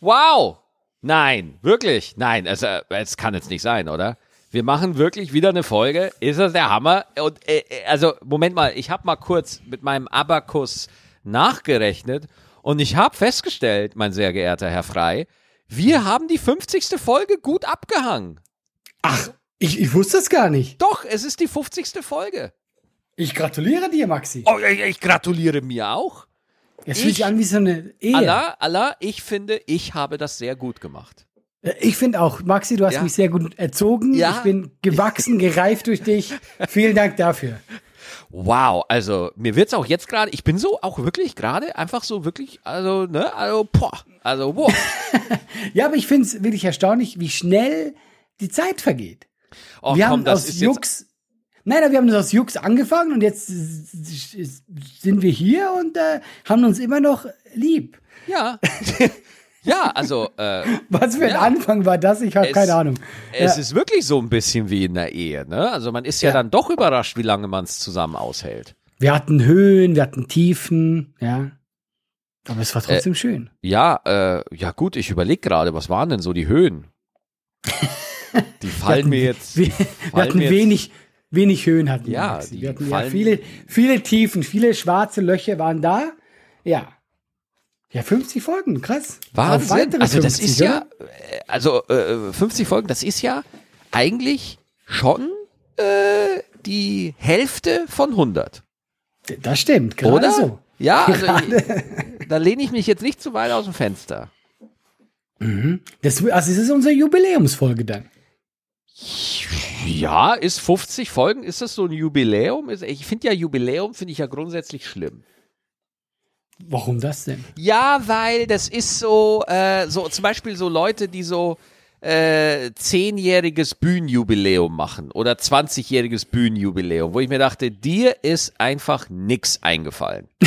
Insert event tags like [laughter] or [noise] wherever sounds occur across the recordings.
Wow. Nein, wirklich. Nein, es, äh, es kann jetzt nicht sein, oder? Wir machen wirklich wieder eine Folge. Ist das der Hammer? Und äh, äh, also Moment mal, ich habe mal kurz mit meinem Abakus nachgerechnet und ich habe festgestellt, mein sehr geehrter Herr Frei, wir haben die 50. Folge gut abgehangen. Ach, ich, ich wusste es gar nicht. Doch, es ist die 50. Folge. Ich gratuliere dir, Maxi. Oh, ich, ich gratuliere mir auch. Es fühlt ich- sich an wie so eine Ehe. Allah, Allah, ich finde, ich habe das sehr gut gemacht. Äh, Ich finde auch, Maxi, du hast Ja. mich sehr gut erzogen. Ja. Ich bin gewachsen, [laughs] gereift durch dich. Vielen Dank dafür. Wow, also mir wird's auch jetzt gerade, ich bin so auch wirklich gerade einfach so wirklich, also, ne, also, boah, also, boah. [laughs] Ja, aber ich finde es wirklich erstaunlich, wie schnell die Zeit vergeht. Oh, wir komm, haben das aus Jux. Nein, wir haben das aus Jux angefangen und jetzt sind wir hier und äh, haben uns immer noch lieb. ja. [laughs] ja, also, äh, Was für ein Ja. Anfang war das? Ich habe keine Ahnung. es Ja. ist wirklich so ein bisschen wie in der Ehe, ne? Also man ist ja, Ja. dann doch überrascht, wie lange man es zusammen aushält. Wir hatten Höhen, wir hatten Tiefen, ja. Aber es war trotzdem Äh, schön. Ja, äh, ja gut, ich überlege gerade, was waren denn so die Höhen? [laughs] Die fallen mir jetzt. Wir, wir hatten mir jetzt- wenig, Höhen hatten wir. Ja, die wir hatten ja viele, viele Tiefen, viele schwarze Löcher waren da. Ja. Ja, 50 Folgen, krass. Wahnsinn. Also das 50, ist ja, äh, also äh, 50 Folgen, das ist ja eigentlich schon äh, die Hälfte von 100. Das stimmt, gerade Oder? so. Ja, [laughs] also ich, da lehne ich mich jetzt nicht zu weit aus dem Fenster. Das, also es ist unsere Jubiläumsfolge dann. Ja, ist 50 Folgen, ist das so ein Jubiläum? Ich finde ja Jubiläum, finde ich ja grundsätzlich schlimm. Warum das denn? Ja, weil das ist so, äh, so zum Beispiel so Leute, die so äh, zehnjähriges Bühnenjubiläum machen oder 20-jähriges Bühnenjubiläum, wo ich mir dachte, dir ist einfach nix eingefallen. [laughs]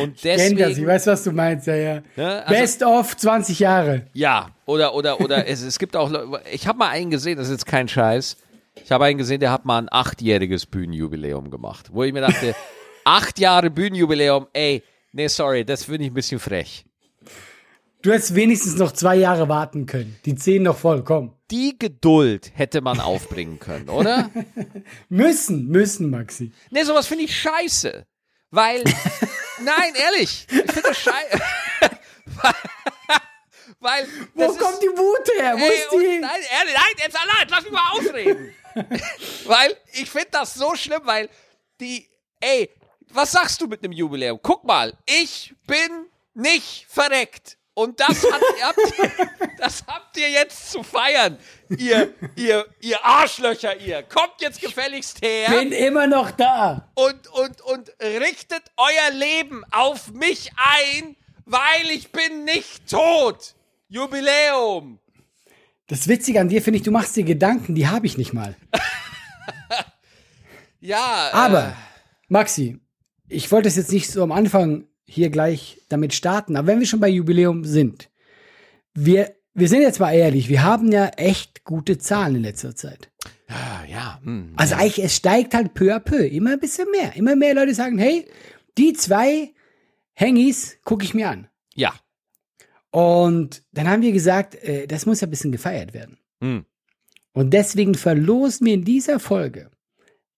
Und Ich kenn das, ich deswegen, weiß, was du meinst, ja, ja. Ne, also- Best of 20 Jahre. ja, oder, oder, oder [laughs] es, es gibt auch, ich habe mal einen gesehen, das ist jetzt kein Scheiß, ich habe einen gesehen, der hat mal ein achtjähriges Bühnenjubiläum gemacht, wo ich mir dachte, [laughs] acht Jahre Bühnenjubiläum, ey, nee, sorry, das finde ich ein bisschen frech. Du hättest wenigstens noch zwei Jahre warten können. Die zehn noch voll, komm. die Geduld hätte man aufbringen können, oder? [laughs] Müssen, müssen, Maxi. Nee, sowas finde ich scheiße. Weil, nein, ehrlich, ich finde das scheiße. Weil, Wo kommt ist, die Wut her? Wo ey, ist und, die? nein, ehrlich, nein, jetzt allein, lass mich mal ausreden. [laughs] weil, ich finde das so schlimm, weil die, ey, was sagst du mit einem Jubiläum? Guck mal, ich bin nicht verreckt. Und das, hat, habt, [laughs] das habt ihr jetzt zu feiern, ihr, ihr, ihr Arschlöcher, ihr. Kommt jetzt gefälligst her Bin immer noch da. und, und, und richtet euer Leben auf mich ein, weil ich bin nicht tot. Jubiläum. Das Witzige an dir finde ich, du machst dir Gedanken, die habe ich nicht mal. [laughs] Ja, Aber, Maxi, ich wollte es jetzt nicht so am Anfang hier gleich damit starten, aber wenn wir schon bei Jubiläum sind, wir, wir sind jetzt mal ehrlich, wir haben ja echt gute Zahlen in letzter Zeit. äh, ja, hm. Also eigentlich, es steigt halt peu à peu, immer ein bisschen mehr. Immer mehr Leute sagen, hey, die zwei Hengis gucke ich mir an. ja. Und dann haben wir gesagt, äh, das muss ja ein bisschen gefeiert werden. Hm. Und deswegen verlosen wir in dieser Folge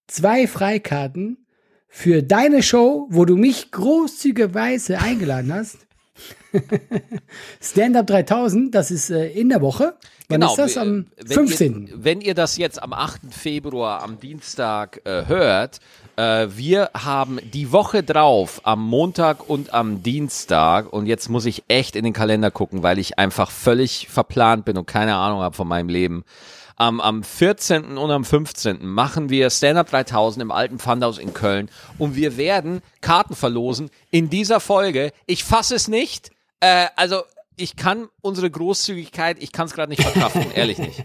zwei Freikarten für deine Show, wo du mich großzügigerweise eingeladen hast. [laughs] Stand-up 3000, das ist äh, in der Woche. Wann ist das? Am Genau, wenn 15. Ihr, wenn ihr das jetzt am 8. Februar, am Dienstag äh, hört, äh, wir haben die Woche drauf, am Montag und am Dienstag, und jetzt muss ich echt in den Kalender gucken, weil ich einfach völlig verplant bin und keine Ahnung habe von meinem Leben. Am, am 14. und am 15. machen wir Stand-Up 3000 im alten Pfandhaus in Köln und wir werden Karten verlosen in dieser Folge. Ich fasse es nicht. Äh, also ich kann unsere Großzügigkeit, ich kann es gerade nicht verkraften, [laughs] ehrlich nicht.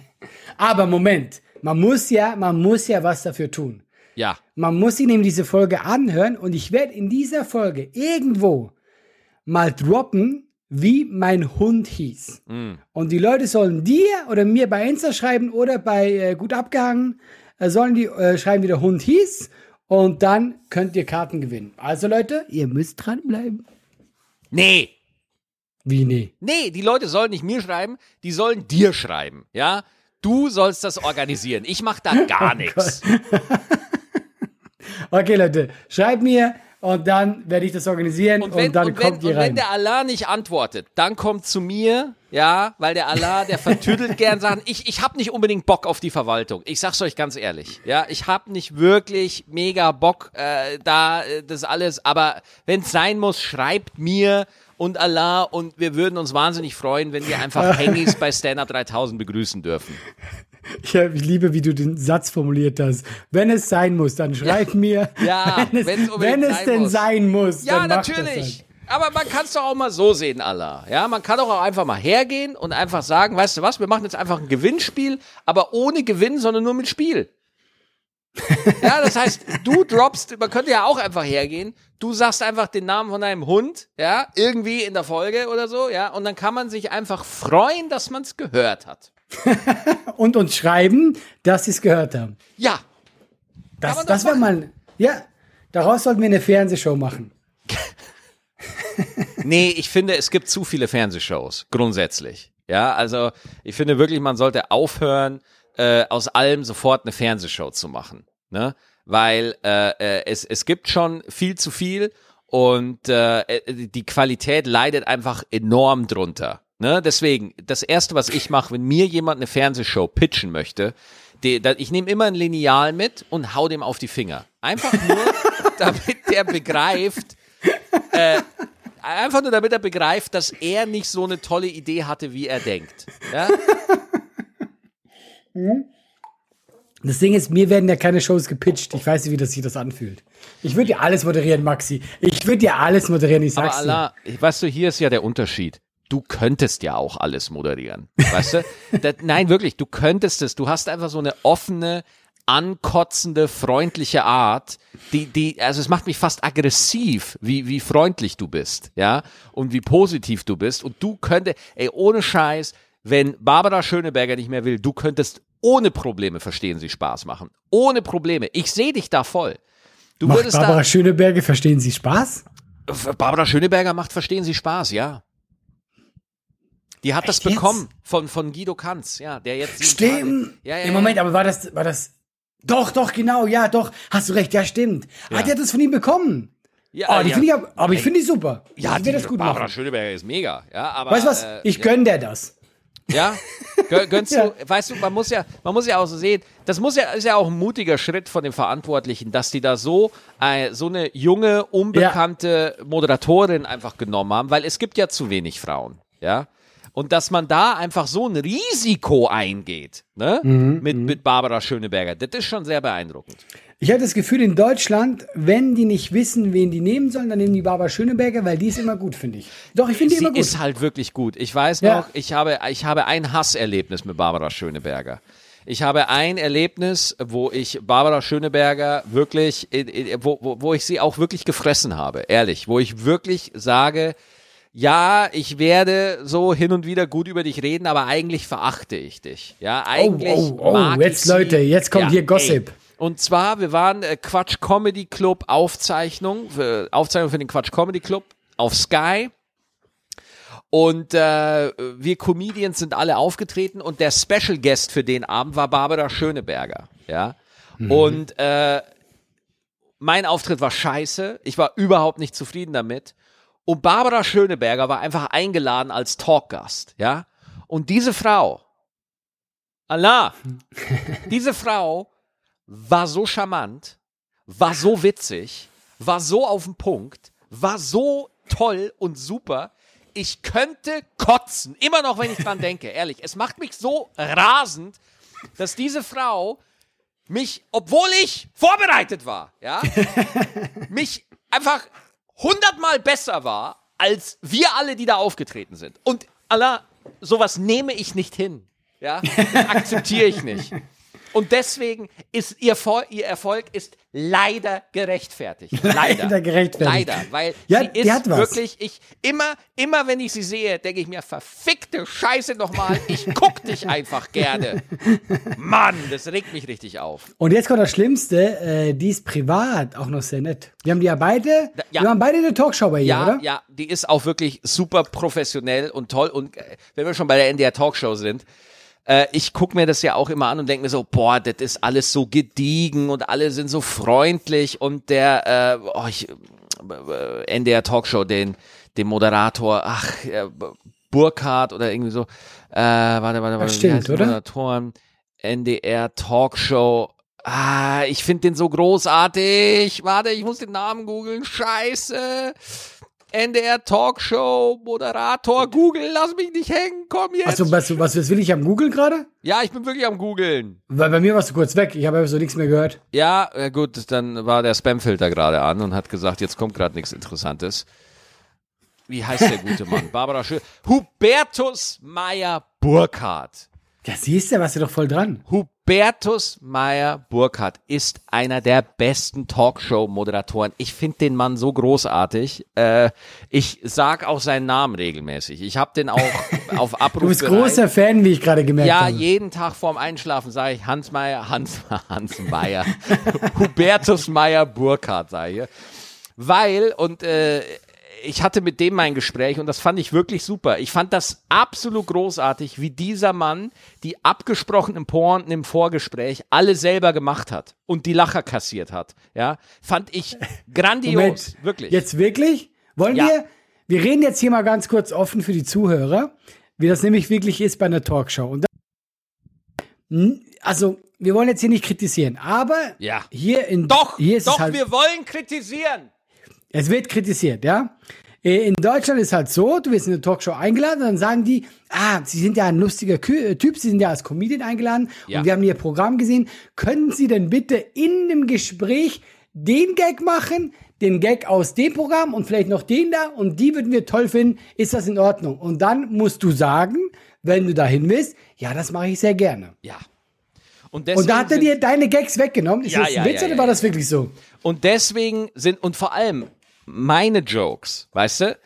Aber Moment, man muss ja, man muss ja was dafür tun. Ja, Man muss sich nämlich diese Folge anhören und ich werde in dieser Folge irgendwo mal droppen, wie mein Hund hieß. Und die Leute sollen dir oder mir bei Insta schreiben oder bei äh, Gut abgehangen, äh, sollen die äh, schreiben, wie der Hund hieß. Und dann könnt ihr Karten gewinnen. Also Leute, ihr müsst dranbleiben. nee, Wie, nee? Nee, die Leute sollen nicht mir schreiben, die sollen dir schreiben, ja? Du sollst das organisieren. Ich mach da [laughs] gar nichts. [laughs] Okay, Leute, schreibt mir und dann werde ich das organisieren und, wenn, dann und kommt wenn, ihr und wenn rein. der Allah nicht antwortet, dann kommt zu mir, ja, weil der Allah, der vertüdelt [laughs] gern Sachen. Ich, ich habe nicht unbedingt Bock auf die Verwaltung. Ich sag's euch ganz ehrlich, ja, ich habe nicht wirklich mega Bock äh, da äh, das alles. Aber wenn's sein muss, schreibt mir und Allah und wir würden uns wahnsinnig freuen, wenn wir einfach [laughs] Hengis bei Stand Up 3000 begrüßen dürfen. Ich, ich liebe, wie du den Satz formuliert hast. Wenn es sein muss, dann schreib mir. Ja, wenn es, wenn es sein denn muss. sein muss. Ja, das natürlich. halt. Aber man kann es doch auch mal so sehen, Allah. Ja, man kann doch auch einfach mal hergehen und einfach sagen, weißt du was, wir machen jetzt einfach ein Gewinnspiel, aber ohne Gewinn, sondern nur mit Spiel. [laughs] ja, das heißt, du droppst, man könnte ja auch einfach hergehen, du sagst einfach den Namen von deinem Hund, ja, irgendwie in der Folge oder so, ja, und dann kann man sich einfach freuen, dass man es gehört hat. [laughs] Und uns schreiben, dass sie es gehört haben. Ja, Das, das doch wäre mal. Ja, daraus sollten wir eine Fernsehshow machen. [laughs] Nee, ich finde, es gibt zu viele Fernsehshows, grundsätzlich. Ja, also ich finde wirklich, man sollte aufhören, äh, aus allem sofort eine Fernsehshow zu machen. Ne? Weil äh, äh, es, es gibt schon viel zu viel und äh, äh, die Qualität leidet einfach enorm drunter. Ne? Deswegen, das Erste, was ich mache, wenn mir jemand eine Fernsehshow pitchen möchte, die, da, ich nehme immer ein Lineal mit und hau dem auf die Finger. Einfach nur, [laughs] damit der begreift, äh, einfach nur damit er begreift, dass er nicht so eine tolle Idee hatte, wie er denkt. Ja? Das Ding ist, mir werden ja keine Shows gepitcht. Ich weiß nicht, wie das sich das anfühlt. Ich würde dir alles moderieren, Maxi. Ich würde dir alles moderieren, ich Aber sag's dir. Allah, weißt du, hier ist ja der Unterschied. Du könntest ja auch alles moderieren. Weißt du? [laughs] das, nein, wirklich, du könntest es. Du hast einfach so eine offene, ankotzende, freundliche Art, die, die, also es macht mich fast aggressiv, wie, wie freundlich du bist, ja, und wie positiv du bist. Und du könntest, ey, ohne Scheiß, wenn Barbara Schöneberger nicht mehr will, du könntest ohne Probleme verstehen sie Spaß machen. Ohne Probleme. Ich sehe dich da voll. Du Macht würdest Barbara da. Schöneberger, verstehen Sie Spaß? Barbara Schöneberger macht Verstehen Sie Spaß, ja. Die hat das Echt jetzt? bekommen von, von Guido Kanz, ja, der jetzt. Stimmt. Ja, ja, Im Moment, ja. aber war das, war das. Doch, doch, genau, ja, doch. Hast du recht, ja, stimmt. Ja. Ah, die hat das von ihm bekommen. Ja, oh, die ja. ich, aber, ich finde die super. Ja, wird die das gut Barbara machen. Schöneberger ist mega, ja, aber. Weißt du was? äh, Ich ja. gönn der das. Ja? Gö- [laughs] Gönnst Ja. du, weißt du, man muss ja, man muss ja auch so sehen, das muss ja, ist ja auch ein mutiger Schritt von den Verantwortlichen, dass die da so, äh, so eine junge, unbekannte Moderatorin einfach genommen haben, weil es gibt ja zu wenig Frauen, ja? Und dass man da einfach so ein Risiko eingeht, ne? Mhm, mit, mit Barbara Schöneberger, das ist schon sehr beeindruckend. Ich habe das Gefühl, in Deutschland, wenn die nicht wissen, wen die nehmen sollen, dann nehmen die Barbara Schöneberger, weil die ist immer gut, finde ich. Doch, ich finde die immer gut. ist halt wirklich gut. Ich weiß Ja. noch, ich habe, ich habe ein Hasserlebnis mit Barbara Schöneberger. Ich habe ein Erlebnis, wo ich Barbara Schöneberger wirklich, wo, wo, wo ich sie auch wirklich gefressen habe, ehrlich, wo ich wirklich sage, ja, ich werde so hin und wieder gut über dich reden, aber eigentlich verachte ich dich. Ja, eigentlich oh, oh, mag jetzt. Leute, jetzt kommt hier Gossip. Ey. Und zwar, wir waren äh, Quatsch Comedy Club Aufzeichnung, für, Aufzeichnung für den Quatsch Comedy Club auf Sky. Und äh, wir Comedians sind alle aufgetreten und der Special Guest für den Abend war Barbara Schöneberger. Ja. Und äh, mein Auftritt war scheiße. Ich war überhaupt nicht zufrieden damit. Und Barbara Schöneberger war einfach eingeladen als Talkgast. Ja. Und diese Frau, Allah, [laughs] diese Frau war so charmant, war so witzig, war so auf den Punkt, war so toll und super. Ich könnte kotzen, immer noch, wenn ich dran denke, ehrlich. Es macht mich so rasend, dass diese Frau mich, obwohl ich vorbereitet war, ja, [laughs] mich einfach hundertmal besser war als wir alle, die da aufgetreten sind. Und Allah, sowas nehme ich nicht hin. Ja, akzeptiere ich nicht. Und deswegen ist ihr, Vol ihr Erfolg ist leider gerechtfertigt. [laughs] Leider. Leider gerechtfertigt. Leider, weil Ja, sie ist wirklich, ich, immer, immer wenn ich sie sehe, denke ich mir, verfickte Scheiße nochmal, ich guck dich einfach gerne. [laughs] Mann, das regt mich richtig auf. Und jetzt kommt das Schlimmste, äh, die ist privat auch noch sehr nett. Wir haben die ja beide, Ja. wir haben beide eine Talkshow bei ihr, Ja, oder? ja, die ist auch wirklich super professionell und toll. Und äh, wenn wir schon bei der NDR Talkshow sind, äh, ich gucke mir das ja auch immer an und denke mir so, boah, das ist alles so gediegen und alle sind so freundlich und der, äh, oh, ich, äh, NDR Talkshow, den, den Moderator, ach, äh, Burkhardt oder irgendwie so, äh, warte, warte, warte, stimmt, oder? Moderatoren, NDR Talkshow, ah, ich finde den so großartig, warte, ich muss den Namen googeln, scheiße. NDR Talkshow, Moderator, Google, lass mich nicht hängen, komm jetzt. Achso, was, was, was will ich am Googeln gerade? ja, ich bin wirklich am googeln. Weil bei mir warst du kurz weg, ich habe so nichts mehr gehört. Ja, gut, dann war der Spamfilter gerade an und hat gesagt, jetzt kommt gerade nichts Interessantes. Wie heißt der gute Mann? [laughs] Barbara Schö. Hubertus Meyer Burkhardt. Ja, siehst du, warst du doch voll dran. Hubertus Meyer Burkhardt ist einer der besten Talkshow-Moderatoren. Ich finde den Mann so großartig. Äh, ich sag auch seinen Namen regelmäßig. Ich habe den auch [laughs] auf Abruf Du bist bereit. großer Fan, wie ich gerade gemerkt Ja, habe. jeden Tag vorm Einschlafen sage ich Hans Meyer, Hans, [laughs] Hans Meyer, [laughs] Hubertus Meyer Burkhardt sage ich. Weil, und äh, ich hatte mit dem mein Gespräch und das fand ich wirklich super. Ich fand das absolut großartig, wie dieser Mann die abgesprochenen Pointen im Vorgespräch alle selber gemacht hat und die Lacher kassiert hat. Ja, fand ich [laughs] grandios, Moment, wirklich. Jetzt wirklich? Wollen Ja. wir, wir reden jetzt hier mal ganz kurz offen für die Zuhörer, wie das nämlich wirklich ist bei einer Talkshow. Und da, N- also, wir wollen jetzt hier nicht kritisieren, aber Ja. hier in doch, hier ist doch, halt, wir wollen kritisieren. Es wird kritisiert, ja. Äh, In Deutschland ist halt so, du wirst in eine Talkshow eingeladen, dann sagen die, ah, Sie sind ja ein lustiger äh, Typ, Sie sind ja als Comedian eingeladen Ja. und wir haben Ihr Programm gesehen. Können Sie denn bitte in dem Gespräch den Gag machen, den Gag aus dem Programm und vielleicht noch den da und die würden wir toll finden, ist das in Ordnung? Und dann musst du sagen, wenn du dahin willst, ja, das mache ich sehr gerne. Ja. Und, Und da hat er dir deine Gags weggenommen. Ist Ja, das ein ja, Witz ja, oder war das wirklich so? Und deswegen sind, und vor allem meine Jokes, weißt du,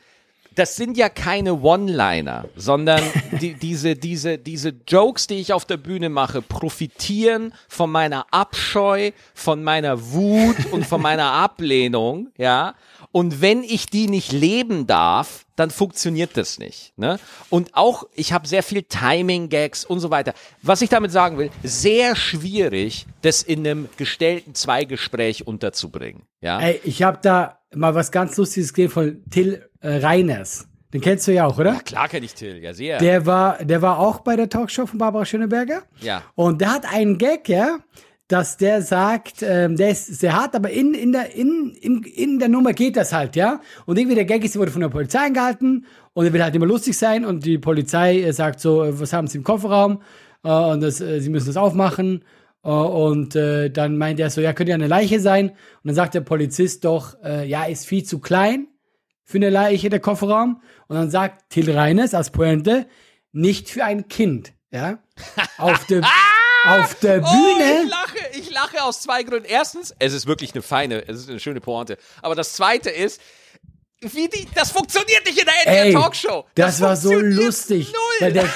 das sind ja keine One-Liner, sondern [laughs] die, diese, diese, diese Jokes, die ich auf der Bühne mache, profitieren von meiner Abscheu, von meiner Wut und von meiner [laughs] Ablehnung, ja. Und wenn ich die nicht leben darf, dann funktioniert das nicht. Ne? Und auch, ich habe sehr viel Timing-Gags und so weiter. Was ich damit sagen will, sehr schwierig, das in einem gestellten Zweigespräch unterzubringen. Ja? Ey, ich habe da mal was ganz Lustiges gesehen von Till äh, Reiners. Den kennst du ja auch, oder? Klar kenne ich Till, ja sehr. Der war, der war auch bei der Talkshow von Barbara Schöneberger. Ja. Und der hat einen Gag, ja, dass der sagt, ähm, der ist sehr hart, aber in, in, der, in, in, in der Nummer geht das halt, ja. Und irgendwie der Gag ist, wurde von der Polizei angehalten und er will halt immer lustig sein und die Polizei äh, sagt so, äh, was haben sie im Kofferraum? Äh, und das, äh, sie müssen das aufmachen. Äh, und äh, dann meint er so, ja, könnte ja eine Leiche sein. Und dann sagt der Polizist doch, ja, ist viel zu klein für eine Leiche der Kofferraum. Und dann sagt Till Reiners als Pointe, nicht für ein Kind. Ja? [laughs] Auf der, auf der Oh, Bühne. ich lache, ich lache aus zwei Gründen. Erstens, es ist wirklich eine feine, es ist eine schöne Pointe. Aber das zweite ist, wie die, das funktioniert nicht in der NDR Talkshow. das, war so lustig. Null. Weil der,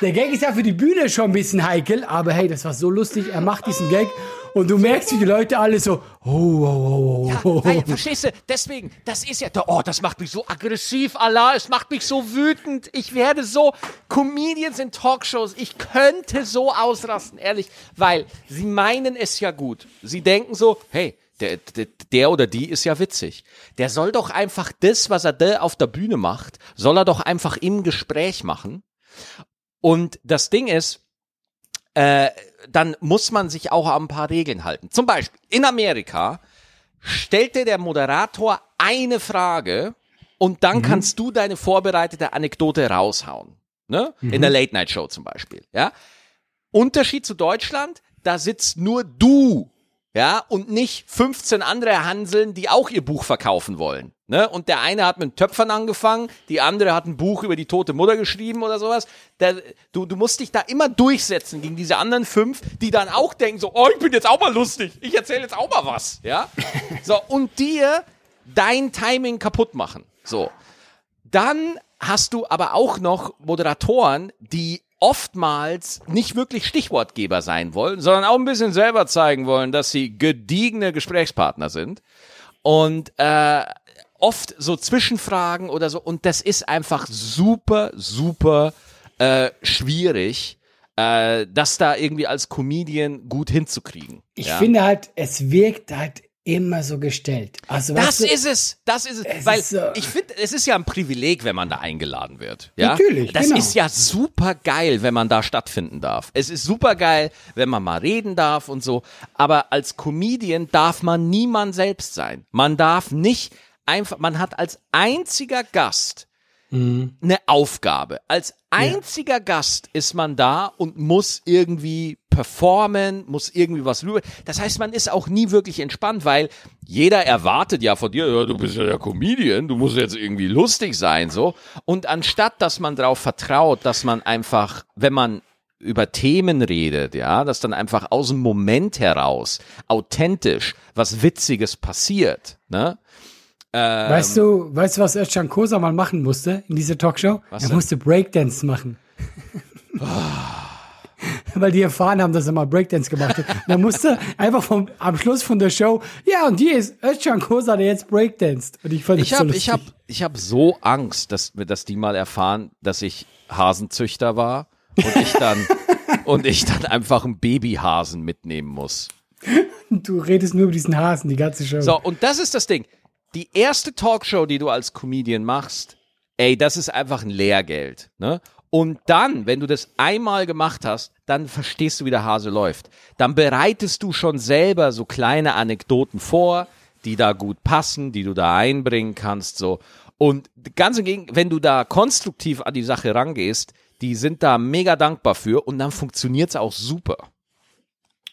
der Gag ist ja für die Bühne schon ein bisschen heikel, aber hey, das war so lustig. Er macht diesen Gag und du merkst, wie die Leute alle so, oh, oh, oh, Ja, oh, oh. weil, verstehst du, deswegen, das ist ja, oh, das macht mich so aggressiv, Allah, es macht mich so wütend, ich werde so, Comedians in Talkshows, ich könnte so ausrasten, ehrlich, weil sie meinen es ja gut. Sie denken so, hey, der, der, der oder die ist ja witzig. Der soll doch einfach das, was er da auf der Bühne macht, soll er doch einfach im Gespräch machen. Und das Ding ist, äh, dann muss man sich auch an ein paar Regeln halten. Zum Beispiel in Amerika stellte der Moderator eine Frage und dann kannst du deine vorbereitete Anekdote raushauen. Ne? In der Late Night Show zum Beispiel. Ja? Unterschied zu Deutschland, da sitzt nur du ja, und nicht 15 andere Hanseln, die auch ihr Buch verkaufen wollen. Ne? Und der eine hat mit Töpfern angefangen, die andere hat ein Buch über die tote Mutter geschrieben oder sowas. Der, du, du musst dich da immer durchsetzen gegen diese anderen fünf, die dann auch denken so, oh, ich bin jetzt auch mal lustig, ich erzähle jetzt auch mal was, ja. [laughs] So, und dir dein Timing kaputt machen. So. Dann hast du aber auch noch Moderatoren, die oftmals nicht wirklich Stichwortgeber sein wollen, sondern auch ein bisschen selber zeigen wollen, dass sie gediegene Gesprächspartner sind. Und äh, oft so Zwischenfragen oder so. Und das ist einfach super, super äh, schwierig, äh, das da irgendwie als Comedian gut hinzukriegen. Ich ja? finde halt, es wirkt halt immer so gestellt. Also, Das du, ist es, das ist es, Es weil ist so- ich finde, es ist ja ein Privileg, wenn man da eingeladen wird. Ja? Natürlich, Das genau. ist ja super geil, wenn man da stattfinden darf. Es ist super geil, wenn man mal reden darf und so. Aber als Comedian darf man niemand selbst sein. Man darf nicht einfach, man hat als einziger Gast Mhm. eine Aufgabe. Als einziger Gast ist man da und muss irgendwie performen, muss irgendwie was rüber. Das heißt, man ist auch nie wirklich entspannt, weil jeder erwartet ja von dir, ja, du bist ja der Comedian, du musst jetzt irgendwie lustig sein, so. Und anstatt, dass man darauf vertraut, dass man einfach, wenn man über Themen redet, ja, dass dann einfach aus dem Moment heraus authentisch was Witziges passiert, ne? Ähm, weißt du, weißt du, was Özcan Kosa mal machen musste in dieser Talkshow? Er denn? musste Breakdance machen. [laughs] Weil die erfahren haben, dass er mal Breakdance gemacht hat. Und er musste einfach vom, am Schluss von der Show, ja, und hier ist Özcan Kosa, der jetzt Breakdanced. Und ich fand das Ich so habe lustig. ich hab, ich hab so Angst, dass, dass die mal erfahren, dass ich Hasenzüchter war und ich dann [laughs] und ich dann einfach einen Babyhasen mitnehmen muss. Du redest nur über diesen Hasen, die ganze Show. So, und das ist das Ding. Die erste Talkshow, die du als Comedian machst, ey, das ist einfach ein Lehrgeld. Ne? Und dann, wenn du das einmal gemacht hast, dann verstehst du, wie der Hase läuft. Dann bereitest du schon selber so kleine Anekdoten vor, die da gut passen, die du da einbringen kannst. So. Und ganz im Gegenteil, wenn du da konstruktiv an die Sache rangehst, die sind da mega dankbar für und dann funktioniert's auch super.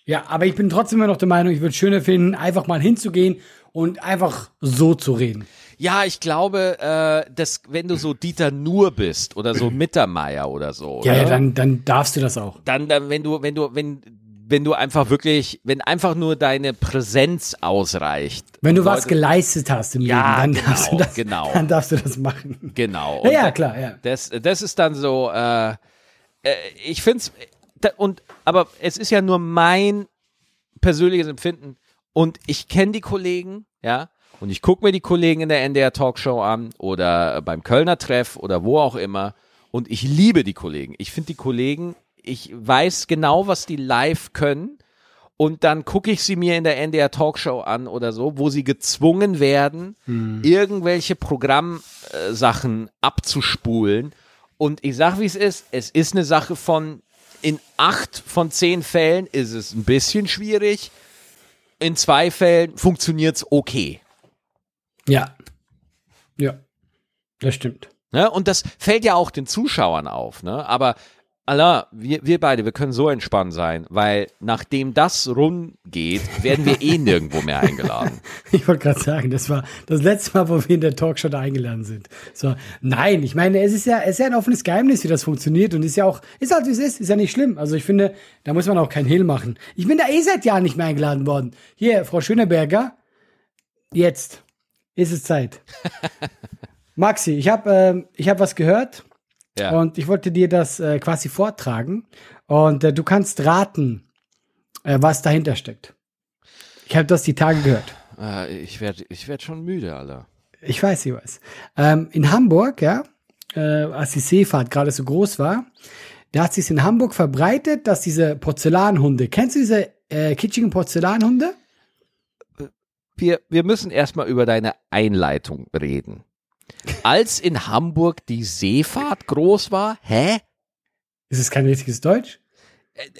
Ja, aber ich bin trotzdem immer noch der Meinung, ich würde es schöner finden, einfach mal hinzugehen und einfach so zu reden. Ja, ich glaube, äh, dass wenn du so Dieter Nuhr bist oder so [clears throat] Mittermeier oder so, Ja, ne? ja, dann, dann darfst du das auch. dann, dann, wenn du, wenn du, wenn, wenn du einfach wirklich, wenn einfach nur deine Präsenz ausreicht. Wenn du und was Leute- geleistet hast im Ja, Leben, dann darfst du genau, das, genau. dann darfst du das machen. Genau. Ja, ja, klar, ja. Das, das ist dann so, äh, äh, ich find's, da, und, aber es ist ja nur mein persönliches Empfinden und ich kenne die Kollegen, ja, und ich gucke mir die Kollegen in der NDR Talkshow an oder beim Kölner Treff oder wo auch immer. Und ich liebe die Kollegen. Ich finde die Kollegen, ich weiß genau, was die live können. Und dann gucke ich sie mir in der NDR Talkshow an oder so, wo sie gezwungen werden, irgendwelche Programmsachen abzuspulen. Und ich sag, wie es ist, es ist eine Sache von, in acht von zehn Fällen ist es ein bisschen schwierig, in zwei Fällen funktioniert's okay. Ja. Ja. Das stimmt. Ne? Und das fällt ja auch den Zuschauern auf. Ne? Aber Allah, wir, wir beide, wir können so entspannt sein, weil nachdem das rumgeht, werden wir eh nirgendwo mehr eingeladen. [laughs] Ich wollte gerade sagen, das war das letzte Mal, wo wir in der Talkshow da eingeladen sind. So, nein, ich meine, es ist ja, es ist ja ein offenes Geheimnis, wie das funktioniert und ist ja auch, ist halt wie es ist, ist ja nicht schlimm. Also ich finde, da muss man auch keinen Hehl machen. Ich bin da eh seit Jahren nicht mehr eingeladen worden. Hier, Frau Schöneberger, jetzt ist es Zeit. [laughs] Maxi, ich habe ähm, ich hab was gehört Ja. und ich wollte dir das äh, quasi vortragen und äh, du kannst raten, äh, was dahinter steckt. Ich habe das die Tage gehört. Äh, ich werde ich werd schon müde, Alter. Ich weiß, ich weiß. Ähm, in Hamburg, ja, äh, als die Seefahrt gerade so groß war, da hat sich in Hamburg verbreitet, dass diese Porzellanhunde, kennst du diese äh, kitschigen Porzellanhunde? Wir, wir müssen erstmal über deine Einleitung reden. Als in Hamburg die Seefahrt groß war, hä? Ist es kein richtiges Deutsch?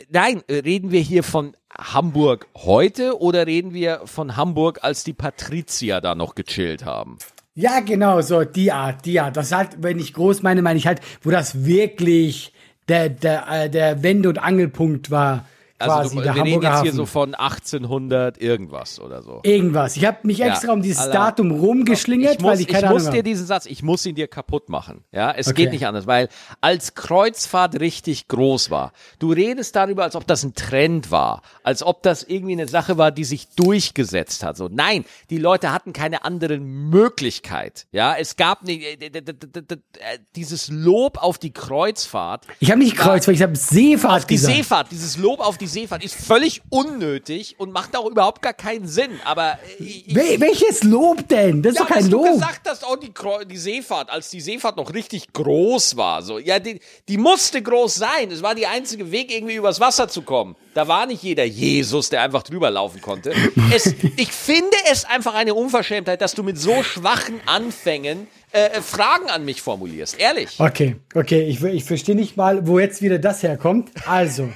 Nein, reden wir hier von Hamburg heute oder reden wir von Hamburg, als die Patrizier da noch gechillt haben? Ja, genau, so die Art, die Art. Das halt, wenn ich groß meine, meine ich halt, wo das wirklich der, der, äh, der Wende- und Angelpunkt war, Also quasi du, der wir reden jetzt hier Hafen. so von 1800 irgendwas oder so. Irgendwas. Ich habe mich Ja, extra um dieses Allah. Datum rumgeschlingert, ich muss, weil ich keine ich muss Ahnung dir habe. diesen Satz, ich muss ihn dir kaputt machen. Ja, es Okay. geht nicht anders, weil als Kreuzfahrt richtig groß war, du redest darüber, als ob das ein Trend war, als ob das irgendwie eine Sache war, die sich durchgesetzt hat. So, nein, die Leute hatten keine andere Möglichkeit. Ja, es gab nicht, äh, äh, dieses Lob auf die Kreuzfahrt Ich habe nicht Kreuzfahrt, ich habe Seefahrt die gesagt. Seefahrt, dieses Lob auf die Seefahrt ist völlig unnötig und macht auch überhaupt gar keinen Sinn. Aber äh, ich, Wel welches Lob denn? Das ist ja, doch kein dass Lob. du gesagt hast, oh, die, die Seefahrt, als die Seefahrt noch richtig groß war, so, ja, die, die musste groß sein. Es war die einzige Weg, irgendwie übers Wasser zu kommen. Da war nicht jeder Jesus, der einfach drüber laufen konnte. Es, ich finde es einfach eine Unverschämtheit, dass du mit so schwachen Anfängen äh, äh, Fragen an mich formulierst. Ehrlich. Okay, okay, ich, ich verstehe nicht mal, wo jetzt wieder das herkommt. Also,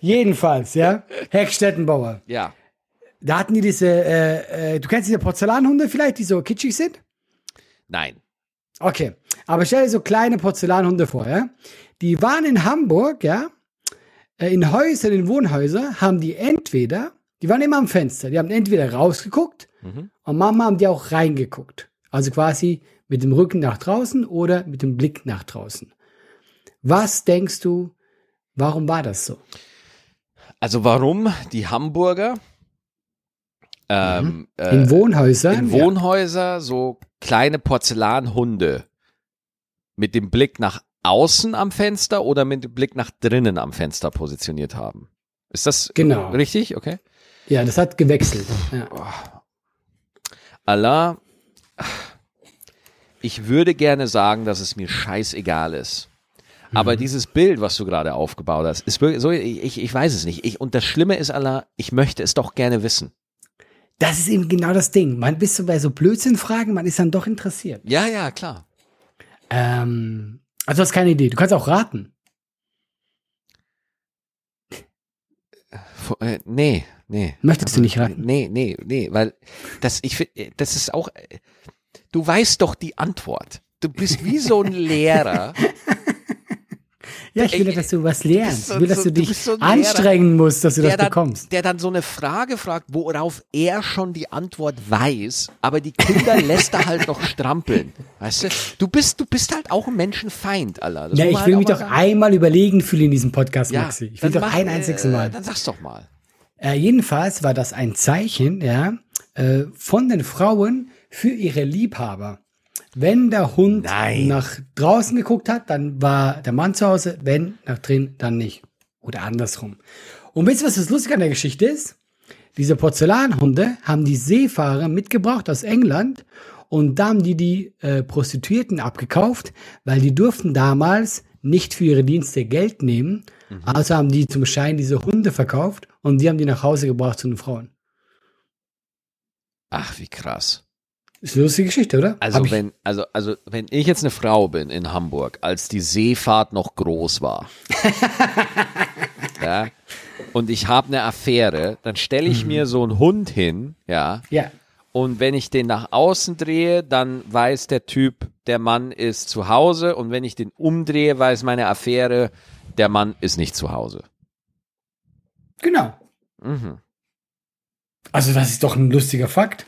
jedenfalls, ja, Heckstettenbauer. Ja. Da hatten die diese, äh, äh, du kennst diese Porzellanhunde vielleicht, die so kitschig sind? Nein. Okay, aber stell dir so kleine Porzellanhunde vor, ja. Die waren in Hamburg, ja, äh, in Häusern, in Wohnhäusern, haben die entweder, die waren immer am Fenster, die haben entweder rausgeguckt und manchmal haben die auch reingeguckt. Also quasi mit dem Rücken nach draußen oder mit dem Blick nach draußen. Was denkst du, warum war das so? Also warum die Hamburger ähm, äh, In Wohnhäusern? in Wohnhäuser so kleine Porzellanhunde mit dem Blick nach außen am Fenster oder mit dem Blick nach drinnen am Fenster positioniert haben. Ist das Genau. richtig? Okay. ja. ja, das hat gewechselt. Ja. Allah, ich würde gerne sagen, dass es mir scheißegal ist. Aber Mhm. dieses Bild, was du gerade aufgebaut hast, ist wirklich so, ich, ich weiß es nicht. Ich, und das Schlimme ist, Allah, ich möchte es doch gerne wissen. Das ist eben genau das Ding. Man bist so bei so Blödsinnfragen, man ist dann doch interessiert. Ja, ja, klar. Ähm, also du hast keine Idee. Du kannst auch raten. Äh, Nee, nee. Möchtest du nicht raten? Nee, nee, nee, weil das, ich das ist auch, du weißt doch die Antwort. Du bist wie so ein Lehrer. [laughs] Ja, ich will, dass du was lernst. ich will, dass du dich so anstrengen musst, dass du das dann, bekommst. der dann so eine Frage fragt, worauf er schon die Antwort weiß, aber die Kinder [laughs] lässt er halt noch strampeln. Weißt du? Du bist, du bist halt auch ein Menschenfeind, Allah. Das Ja, ich will halt mich doch sagen. einmal überlegen fühlen in diesem Podcast, ja, Maxi. Ich will doch mach, ein einziges äh, Mal. Dann sag's doch mal. Äh, jedenfalls war das ein Zeichen, ja, äh, von den Frauen für ihre Liebhaber. Wenn der Hund Nein. nach draußen geguckt hat, dann war der Mann zu Hause, wenn nach drin, dann nicht. Oder andersrum. Und wisst ihr, was das Lustige an der Geschichte ist? Diese Porzellanhunde haben die Seefahrer mitgebracht aus England und da haben die die äh, Prostituierten abgekauft, weil die durften damals nicht für ihre Dienste Geld nehmen. Also haben die zum Schein diese Hunde verkauft und die haben die nach Hause gebracht zu den Frauen. Ach, wie krass. Ist eine lustige Geschichte, oder? Also wenn, also, also wenn ich jetzt eine Frau bin in Hamburg, als die Seefahrt noch groß war, [laughs] ja, und ich habe eine Affäre, dann stelle ich mir so einen Hund hin, ja, Ja. und wenn ich den nach außen drehe, dann weiß der Typ, der Mann ist zu Hause, und wenn ich den umdrehe, weiß meine Affäre, der Mann ist nicht zu Hause. Genau. Mhm. Also das ist doch ein lustiger Fakt.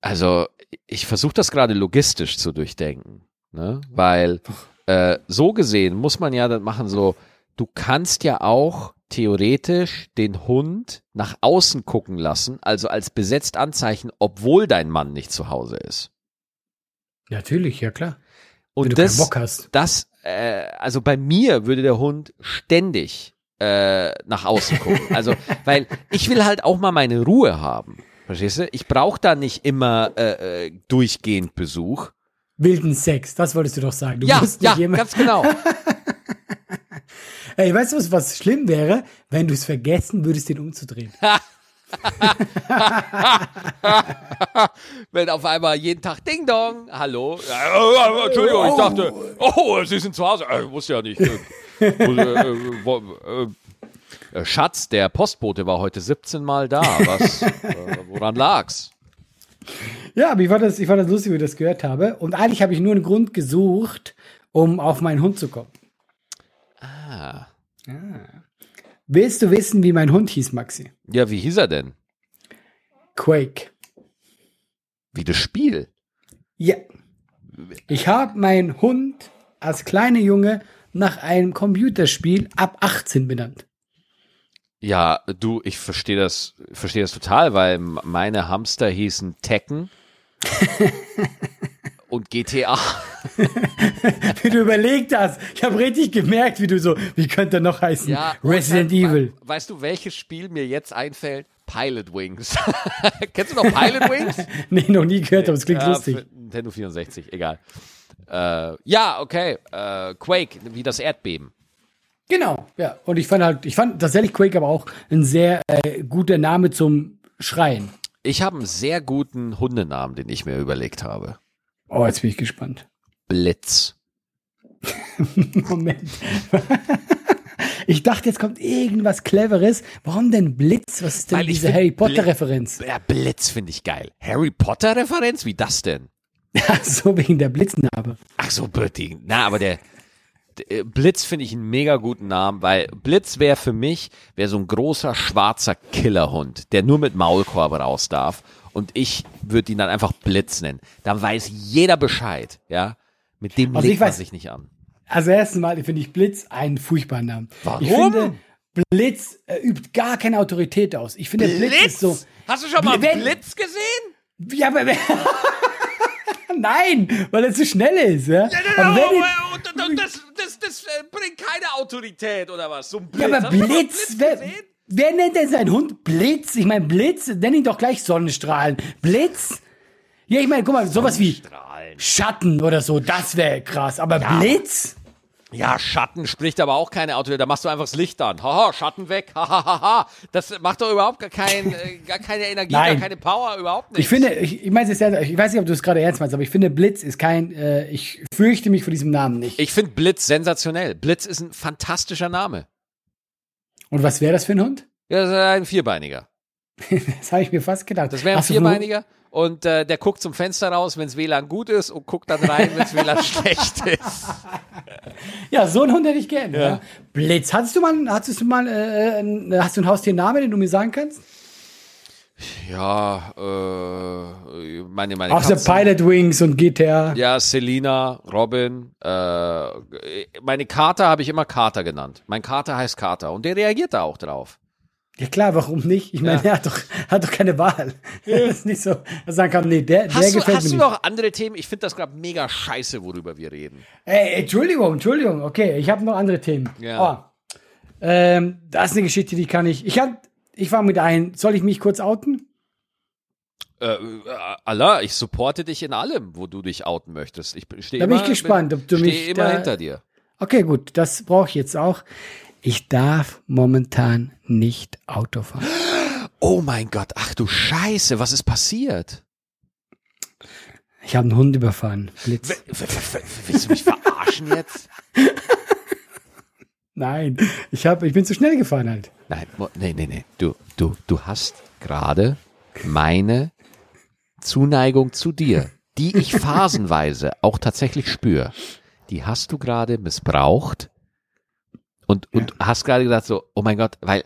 Also, ich versuche das gerade logistisch zu durchdenken, ne? Weil äh, so gesehen muss man ja dann machen so, du kannst ja auch theoretisch den Hund nach außen gucken lassen, also als besetzt anzeichen, obwohl dein Mann nicht zu Hause ist. Natürlich, ja klar. Und Wenn du das, Bock hast. das, äh, also bei mir würde der Hund ständig äh, nach außen gucken. Also, weil ich will halt auch mal meine Ruhe haben. Verstehst du? Ich brauche da nicht immer äh, äh, durchgehend Besuch. Wilden Sex, das wolltest du doch sagen. Du ja, musst ja, ganz genau. [laughs] Ey, weißt du, was, was schlimm wäre, wenn du es vergessen würdest, den umzudrehen? [laughs] Wenn auf einmal jeden Tag Ding Dong, hallo. Äh, äh, Entschuldigung, ich dachte, oh, Sie sind zu Hause. Äh, wusste ja nicht. Äh, [laughs] äh, Schatz, der Postbote war heute 17 Mal da. Was, [laughs] äh, woran lag's? Ja, aber ich fand, das, ich fand das lustig, wie ich das gehört habe. Und eigentlich habe ich nur einen Grund gesucht, um auf meinen Hund zu kommen. Ah. Willst du wissen, wie mein Hund hieß, Maxi? Ja, wie hieß er denn? Quake. Wie das Spiel. Ja. Ich habe meinen Hund als kleiner Junge nach einem Computerspiel ab 18 benannt. Ja, du, ich verstehe das, verstehe das total, weil meine Hamster hießen Tekken [laughs] und GTA. [laughs] Wie du überlegt hast. Ich habe richtig gemerkt, wie du so, wie könnte er noch heißen? und Resident dann- Evil. Weißt du, welches Spiel mir jetzt einfällt? Pilot Wings. [laughs] Kennst du noch Pilot Wings? Nee, noch nie gehört, aber es klingt Ja, lustig. Nintendo 64, egal. Äh, ja, okay. Äh, Quake, wie das Erdbeben. Genau, ja. Und ich fand halt, ich fand tatsächlich Quake aber auch ein sehr äh, guter Name zum Schreien. Ich habe einen sehr guten Hundenamen, den ich mir überlegt habe. Oh, jetzt bin ich gespannt. Blitz. [laughs] Moment. [laughs] ich dachte, jetzt kommt irgendwas Cleveres. Warum denn Blitz? Was ist denn Weil diese Harry Potter-Referenz? Ja, Blitz finde ich geil. Harry Potter-Referenz? Wie das denn? [laughs] Ja, so wegen der Blitznarbe. Ach so, Bertie. Na, aber der, Blitz finde ich einen mega guten Namen, weil Blitz wäre für mich wäre so ein großer schwarzer Killerhund, der nur mit Maulkorb raus darf. Und ich würde ihn dann einfach Blitz nennen. Dann weiß jeder Bescheid, ja. Mit dem Also legt ich man sich nicht an. Also erstens mal finde ich Blitz einen furchtbaren Namen. Warum? Ich finde, Blitz äh, übt gar keine Autorität aus. Ich finde, Blitz, ist so. Hast du schon mal Wenn- Blitz gesehen? Ja, aber [laughs] Nein, weil er zu schnell ist, ja. aber wenn und, und, und das, das, das äh, bringt keine Autorität oder was? So ein Blitz. ja, aber mal Blitz, wer, wer nennt denn seinen Hund Blitz? Ich meine, Blitz, nenn ihn doch gleich Sonnenstrahlen. Blitz? Ja, ich meine, guck mal, sowas wie. Schatten oder so, das wäre krass. Aber Blitz? Ja, Schatten spricht aber auch keine Autorität. Da machst du einfach das Licht an. Haha, Schatten weg. Hahaha. Das macht doch überhaupt gar, kein, äh, gar keine Energie, Nein. gar keine Power, überhaupt nicht. Ich finde, ich, ich meine es ja, ich weiß nicht, ob du es gerade ernst meinst, aber ich finde, Blitz ist kein, äh, ich fürchte mich vor diesem Namen nicht. Ich finde Blitz sensationell. Blitz ist ein fantastischer Name. Und was wäre das für ein Hund? Ja, das ist ein Vierbeiniger. [laughs] Das habe ich mir fast gedacht. Das wäre ein Vierbeiniger und äh, der guckt zum Fenster raus, wenns WLAN gut ist und guckt dann rein, wenns WLAN [laughs] schlecht ist. [laughs] Ja, so einen Hund hätte ich gerne. Ja. Blitz. Hattest du mal, hattest du mal, äh, ein- hast du einen Haustiernamen, den du mir sagen kannst? Ja, äh, meine, meine Außer Katzen. Pilot Wings und GTA. Ja, Selina, Robin. Äh, meine Kater habe ich immer Kater genannt. Mein Kater heißt Kater und der reagiert da auch drauf. Ja klar, warum nicht? Ich meine, Ja. er hat doch, hat doch keine Wahl. Das [laughs] ist nicht so, dass er sagen kann, nee, der, der Hast du, gefällt hast mir du nicht. noch andere Themen? Ich finde das gerade mega scheiße, worüber wir reden. Ey, Entschuldigung, Entschuldigung. Okay, ich habe noch andere Themen. Ja. Oh, ähm, das ist eine Geschichte, die kann ich. Ich hab, ich war mit ein. Soll ich mich kurz outen? Äh, äh, Allah, ich supporte dich in allem, wo du dich outen möchtest. Ich stehe Da bin immer, ich gespannt, ob du mich immer da- hinter dir. Okay, gut, das brauche ich jetzt auch. Ich darf momentan nicht Auto fahren. Oh mein Gott, ach du Scheiße, was ist passiert? Ich habe einen Hund überfahren. Blitz. Willst du mich verarschen jetzt? [laughs] Nein, ich hab, ich bin zu schnell gefahren halt. Nein, nee, nee, nee. Du, du, du hast gerade meine Zuneigung zu dir, die ich phasenweise auch tatsächlich spüre, die hast du gerade missbraucht und, und hast gerade gesagt so, oh mein Gott, weil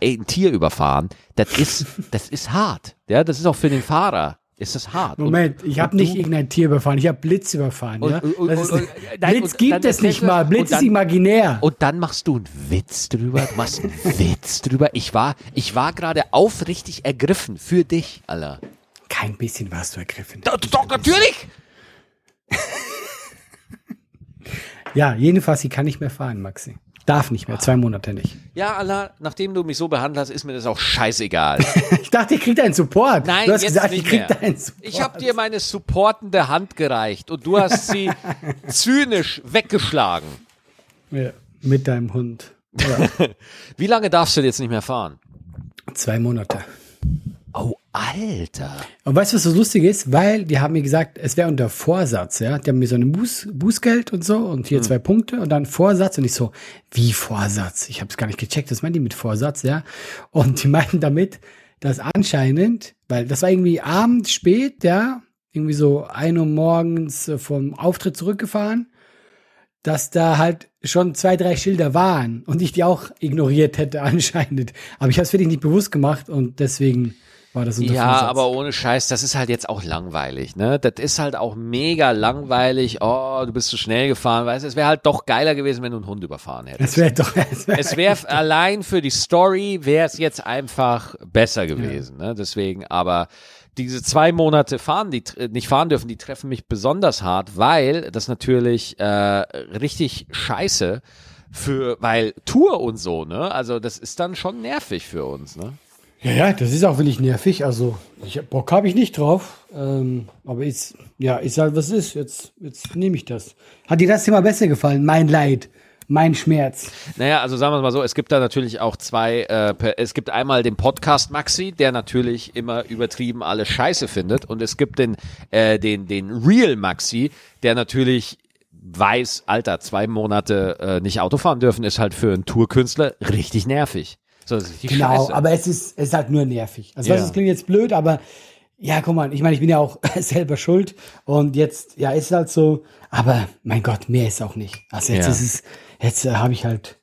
ey, ein Tier überfahren, das ist, [laughs] das ist hart. Ja, das ist auch für den Fahrer, ist das hart. Und- Moment, ich habe und nicht irgendein Tier überfahren, ich habe Blitz überfahren. Und- ja? und- und- ist, und- [laughs] nein, Blitz und gibt es nicht mal, Blitz und dann- ist imaginär. Und dann machst du einen Witz drüber. Du machst einen [laughs] Witz drüber. Ich war, ich war gerade aufrichtig ergriffen für dich, Alter. Kein bisschen warst du ergriffen. Doch, doch natürlich. Ja, jedenfalls, sie kann nicht mehr fahren, Maxi. Darf nicht mehr, zwei Monate nicht. Ja, Allah, nachdem du mich so behandelt hast, ist mir das auch scheißegal. [laughs] Ich dachte, ich krieg deinen Support. Nein, du hast jetzt gesagt, nicht ich krieg mehr. deinen Support. Ich habe dir meine supportende Hand gereicht und du hast sie [laughs] zynisch weggeschlagen. ja, mit deinem Hund. Ja, [laughs] Wie lange darfst du jetzt nicht mehr fahren? zwei Monate. Oh, Alter. Und weißt du, was so lustig ist? Weil die haben mir gesagt, es wäre unter Vorsatz, ja. Die haben mir so ein Buß, Bußgeld und so und Hm. hier zwei Punkte und dann Vorsatz und ich so, wie Vorsatz? Ich habe es gar nicht gecheckt, was meinen die mit Vorsatz, ja? Und die meinten damit, dass anscheinend, weil das war irgendwie abends spät, ja, irgendwie so ein Uhr morgens vom Auftritt zurückgefahren, dass da halt schon zwei, drei Schilder waren und ich die auch ignoriert hätte [laughs] anscheinend. Aber ich habe es für dich nicht bewusst gemacht und deswegen war das Ja, aber ohne Scheiß, das ist halt jetzt auch langweilig, ne? Das ist halt auch mega langweilig. Oh, du bist zu schnell gefahren, weißt du? Es wäre halt doch geiler gewesen, wenn du einen Hund überfahren hättest. Es wäre doch. [laughs] Es wär, Es wäre allein für die Story wäre es jetzt einfach besser gewesen, ne? Deswegen, aber diese zwei Monate fahren, die nicht fahren dürfen, die treffen mich besonders hart, weil das natürlich äh, richtig scheiße für, weil Tour und so, ne? Also das ist dann schon nervig für uns, ne? Ja, ja, das ist auch wirklich nervig. Also, ich, Bock habe ich nicht drauf. Ähm, aber ist, ja, ist halt, was ist. Jetzt, jetzt nehme ich das. Hat dir das Thema besser gefallen? Mein Leid, mein Schmerz. Naja, also sagen wir mal so, es gibt da natürlich auch zwei, äh, es gibt einmal den Podcast Maxi, der natürlich immer übertrieben alles scheiße findet und es gibt den, äh, den, den Real Maxi, der natürlich weiß, Alter, zwei Monate äh, nicht Auto fahren dürfen, ist halt für einen Tourkünstler richtig nervig. So, Genau, scheiße. aber es ist, es ist halt nur nervig. Also, Ja. das klingt jetzt blöd, aber ja, guck mal, ich meine, ich bin ja auch [laughs] selber schuld und jetzt, ja, ist halt so, aber mein Gott, mehr ist auch nicht. Also jetzt Ja. ist es, jetzt äh, habe ich halt.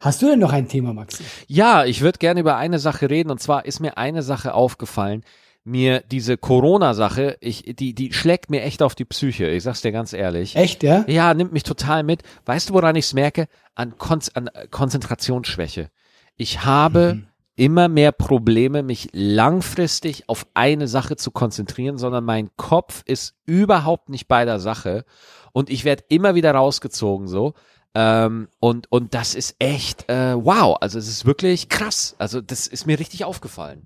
Hast du denn noch ein Thema, Maxi? Ja, ich würde gerne über eine Sache reden und zwar ist mir eine Sache aufgefallen. Mir diese Corona-Sache, ich, die, die schlägt mir echt auf die Psyche. Ich sag's dir ganz ehrlich. Echt, ja? Ja, nimmt mich total mit. Weißt du, woran ich es merke? An, Kon an äh, Konzentrationsschwäche. Ich habe immer mehr Probleme, mich langfristig auf eine Sache zu konzentrieren, sondern mein Kopf ist überhaupt nicht bei der Sache und ich werde immer wieder rausgezogen so. Ähm, und, und das ist echt äh, wow. Also es ist wirklich krass. Also das ist mir richtig aufgefallen.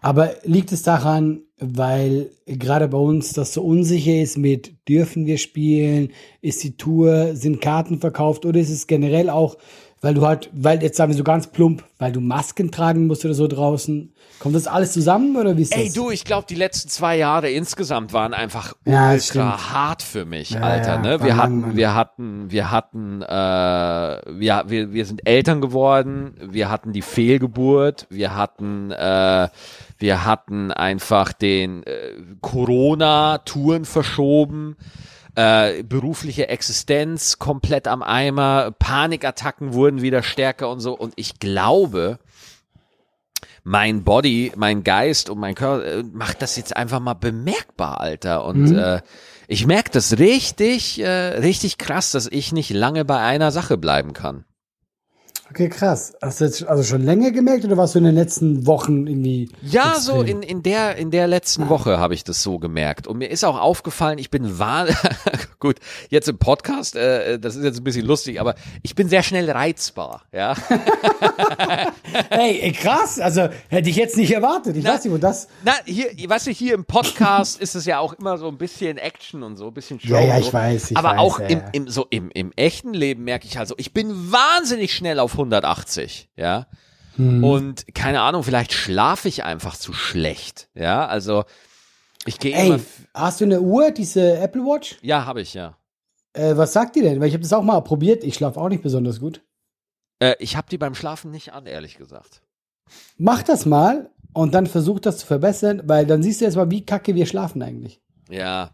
Aber liegt es daran, weil gerade bei uns das so unsicher ist mit, dürfen wir spielen, ist die Tour, sind Karten verkauft oder ist es generell auch, weil du halt, weil jetzt sagen wir so ganz plump, weil du Masken tragen musst oder so draußen. Kommt das alles zusammen oder wie ist Ey das? du, ich glaube, die letzten zwei Jahre insgesamt waren einfach Ja, ultra hart für mich, Ja, Alter. ja, ne? Wir hatten, wir hatten, wir hatten, äh, wir, wir, wir sind Eltern geworden, wir hatten die Fehlgeburt, wir hatten, äh, wir hatten einfach den äh, Corona-Touren verschoben. Äh, berufliche Existenz komplett am Eimer, Panikattacken wurden wieder stärker und so. Und ich glaube, mein Body, mein Geist und mein Körper äh, macht das jetzt einfach mal bemerkbar, Alter. Und äh, ich merke das richtig, äh, richtig krass, dass ich nicht lange bei einer Sache bleiben kann. Okay, krass. Hast du jetzt also schon länger gemerkt oder warst du in den letzten Wochen irgendwie? Ja, so extrem? in, in der in der letzten Woche habe ich das so gemerkt und mir ist auch aufgefallen, ich bin wahr [laughs] gut jetzt im Podcast, äh, das ist jetzt ein bisschen lustig, aber ich bin sehr schnell reizbar, ja. [laughs] Ey, ey, krass. Also hätte ich jetzt nicht erwartet. Ich weiß nicht, wo das. Na, hier, weißt du, hier im Podcast ist es ja auch immer so ein bisschen Action und so, ein bisschen Show. Ja, ja, ich so. weiß, ich Aber weiß, auch ja, im, im, so im, im echten Leben merke ich halt so, ich bin wahnsinnig schnell auf 180, ja. Hm. Und keine Ahnung, vielleicht schlafe ich einfach zu schlecht, ja. Also, ich gehe immer. Hast du eine Uhr, diese Apple Watch? Ja, habe ich, ja. Äh, was sagt die denn? Weil ich habe das auch mal probiert. Ich schlafe auch nicht besonders gut. Äh, ich habe die beim Schlafen nicht an, ehrlich gesagt. Mach das mal und dann versuch das zu verbessern, weil dann siehst du jetzt mal, wie kacke wir schlafen eigentlich. Ja.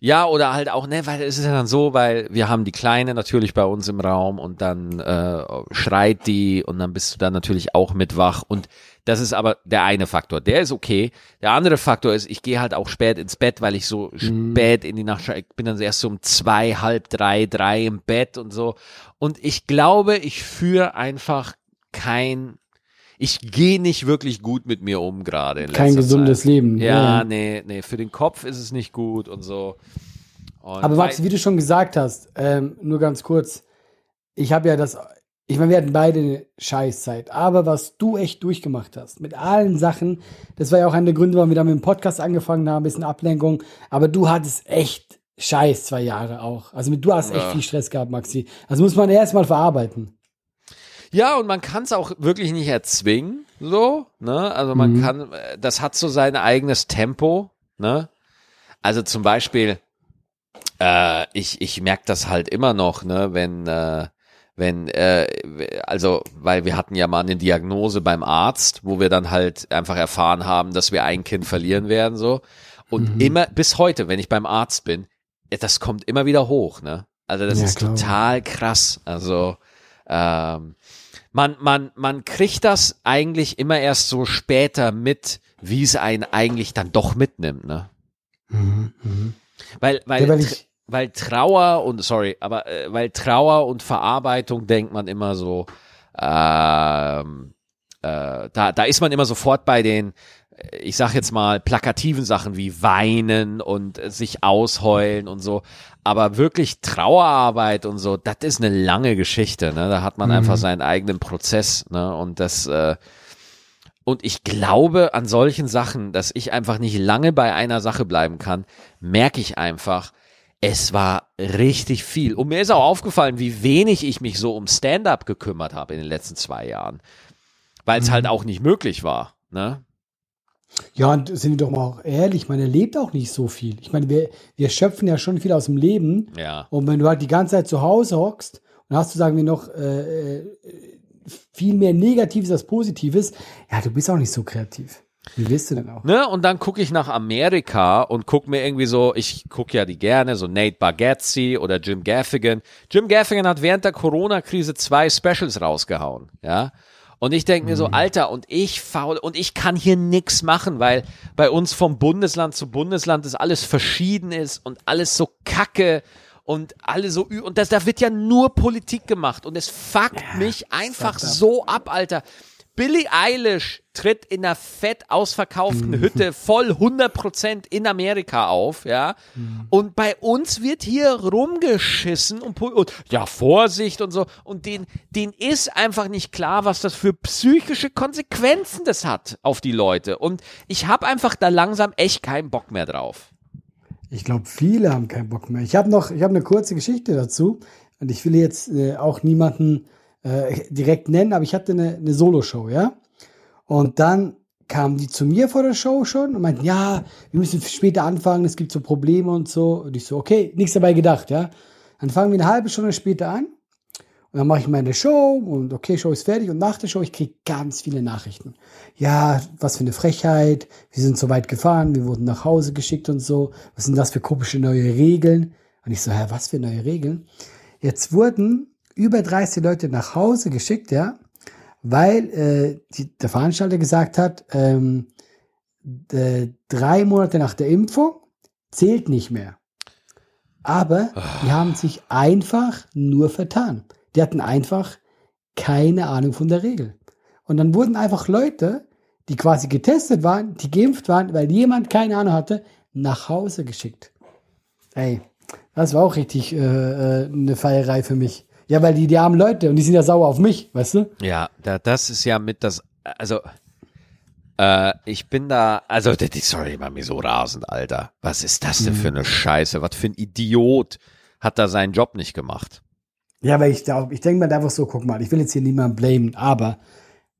Ja, oder halt auch, ne, weil es ist ja dann so, weil wir haben die Kleine natürlich bei uns im Raum und dann äh, schreit die und dann bist du dann natürlich auch mit wach. Und das ist aber der eine Faktor, der ist okay. Der andere Faktor ist, ich gehe halt auch spät ins Bett, weil ich so spät in die Nacht, scha- ich bin dann erst so um zwei, halb drei, drei im Bett und so. Und ich glaube, ich führe einfach kein ich gehe nicht wirklich gut mit mir um gerade. in Kein gesundes Zeit. Leben. Ja, Ja. nee, nee, für den Kopf ist es nicht gut und so. Und Aber Max, wie du schon gesagt hast, ähm, nur ganz kurz, ich habe ja das, ich meine, wir hatten beide eine Scheißzeit, aber was du echt durchgemacht hast, mit allen Sachen, das war ja auch einer der Gründe, warum wir dann mit dem Podcast angefangen haben, ein bisschen Ablenkung, aber du hattest echt Scheiß zwei Jahre auch. Also mit, du hast echt Ja. viel Stress gehabt, Maxi. Das muss man erst mal verarbeiten. Ja, und man kann es auch wirklich nicht erzwingen, so, ne? Also man Mhm. kann, das hat so sein eigenes Tempo, ne? Also zum Beispiel, äh, ich, ich merke das halt immer noch, ne, wenn, äh, wenn, äh, also, weil wir hatten ja mal eine Diagnose beim Arzt, wo wir dann halt einfach erfahren haben, dass wir ein Kind verlieren werden, so. Und Mhm. immer, bis heute, wenn ich beim Arzt bin, das kommt immer wieder hoch, ne? Also das Ja, ist total krass. Also ähm, man, man, man kriegt das eigentlich immer erst so später mit, wie es einen eigentlich dann doch mitnimmt, ne? Mhm, mhm. Weil, weil, Ja, weil ich- weil Trauer und sorry, aber äh, weil Trauer und Verarbeitung denkt man immer so, ähm, äh, da, da ist man immer sofort bei den, ich sag jetzt mal, plakativen Sachen wie weinen und äh, sich ausheulen und so. Aber wirklich Trauerarbeit und so, das ist eine lange Geschichte, ne? Da hat man einfach seinen eigenen Prozess, ne? Und das, äh, und ich glaube an solchen Sachen, dass ich einfach nicht lange bei einer Sache bleiben kann, merke ich einfach, es war richtig viel. Und mir ist auch aufgefallen, wie wenig ich mich so um Stand-up gekümmert habe in den letzten zwei Jahren. Weil es halt auch nicht möglich war. Ne? Ja, und sind wir doch mal auch ehrlich, man erlebt auch nicht so viel. Ich meine, wir, wir schöpfen ja schon viel aus dem Leben. Ja. Und wenn du halt die ganze Zeit zu Hause hockst und hast du, sagen wir noch, äh, äh, viel mehr Negatives als Positives, ja, du bist auch nicht so kreativ. Wie willst du denn auch? Ne? Und dann gucke ich nach Amerika und gucke mir irgendwie so, ich gucke ja die gerne, so Nate Bargatze oder Jim Gaffigan. Jim Gaffigan hat während der Corona-Krise zwei Specials rausgehauen, ja. Und ich denke mir so, Alter, und ich faul, und ich kann hier nix machen, weil bei uns vom Bundesland zu Bundesland das alles verschieden ist und alles so kacke und alle so, ü- und das, da wird ja nur Politik gemacht. Und es fuckt mich einfach so ab, Alter. Billie Eilish tritt in einer fett ausverkauften Hütte voll 100% in Amerika auf, ja. Und bei uns wird hier rumgeschissen und, und ja, Vorsicht und so. Und den, den ist einfach nicht klar, was das für psychische Konsequenzen das hat auf die Leute. Und ich habe einfach da langsam echt keinen Bock mehr drauf. Ich glaube, viele haben keinen Bock mehr. Ich habe noch, ich habe eine kurze Geschichte dazu und ich will jetzt äh, auch niemanden äh, direkt nennen, aber ich hatte eine, eine Solo-Show, ja. Und dann kamen die zu mir vor der Show schon und meinten, ja, wir müssen später anfangen, es gibt so Probleme und so. Und ich so, okay, nichts dabei gedacht, ja. Dann fangen wir eine halbe Stunde später an und dann mache ich meine Show und okay, Show ist fertig und nach der Show, ich kriege ganz viele Nachrichten. Ja, was für eine Frechheit, wir sind so weit gefahren, wir wurden nach Hause geschickt und so. Was sind das für komische neue Regeln? Und ich so, hä, was für neue Regeln? Jetzt wurden über 30 Leute nach Hause geschickt, ja, weil äh, die, der Veranstalter gesagt hat, ähm, d- drei Monate nach der Impfung zählt nicht mehr. Aber die haben sich einfach nur vertan. Die hatten einfach keine Ahnung von der Regel. Und dann wurden einfach Leute, die quasi getestet waren, die geimpft waren, weil jemand keine Ahnung hatte, nach Hause geschickt. Ey, das war auch richtig äh, äh, eine Feierei für mich. Ja, weil die, die armen Leute, und die sind ja sauer auf mich, weißt du? Ja, da, das ist ja mit das, also, äh, ich bin da, also, sorry, ich mach mich so rasend, Alter. Was ist das denn für eine Scheiße? Was für ein Idiot hat da seinen Job nicht gemacht? Ja, weil ich da, ich denke mir einfach so, guck mal, ich will jetzt hier niemanden blamen, aber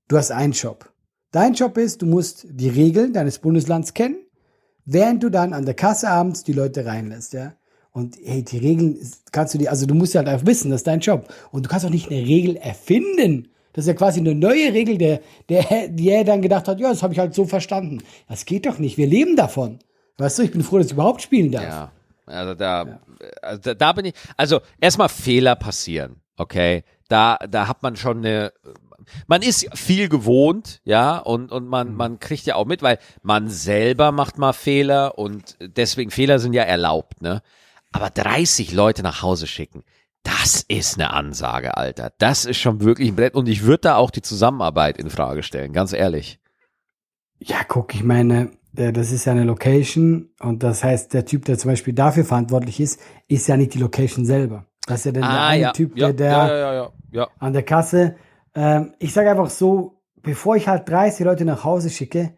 du hast einen Job. Dein Job ist, du musst die Regeln deines Bundeslands kennen, während du dann an der Kasse abends die Leute reinlässt, ja. Und hey, die Regeln kannst du dir, also du musst ja halt einfach wissen, das ist dein Job. Und du kannst auch nicht eine Regel erfinden. Das ist ja quasi eine neue Regel, der, der, die er dann gedacht hat, ja, das habe ich halt so verstanden. Das geht doch nicht. Wir leben davon. Weißt du, ich bin froh, dass ich überhaupt spielen darf. Ja, also da, also da, da bin ich, also erstmal Fehler passieren, okay? Da, da hat man schon eine, man ist viel gewohnt, ja, und, und man, man kriegt ja auch mit, weil man selber macht mal Fehler und deswegen Fehler sind ja erlaubt, ne? Aber 30 Leute nach Hause schicken, das ist eine Ansage, Alter. Das ist schon wirklich ein Brett und ich würde da auch die Zusammenarbeit in Frage stellen, ganz ehrlich. Ja, guck, ich meine, das ist ja eine Location und das heißt, der Typ, der zum Beispiel dafür verantwortlich ist, ist ja nicht die Location selber. Das ist ja dann der eine Typ, Ah, ja, der, der ja, ja, ja, ja. an der Kasse. Ähm, ich sage einfach so, bevor ich halt 30 Leute nach Hause schicke,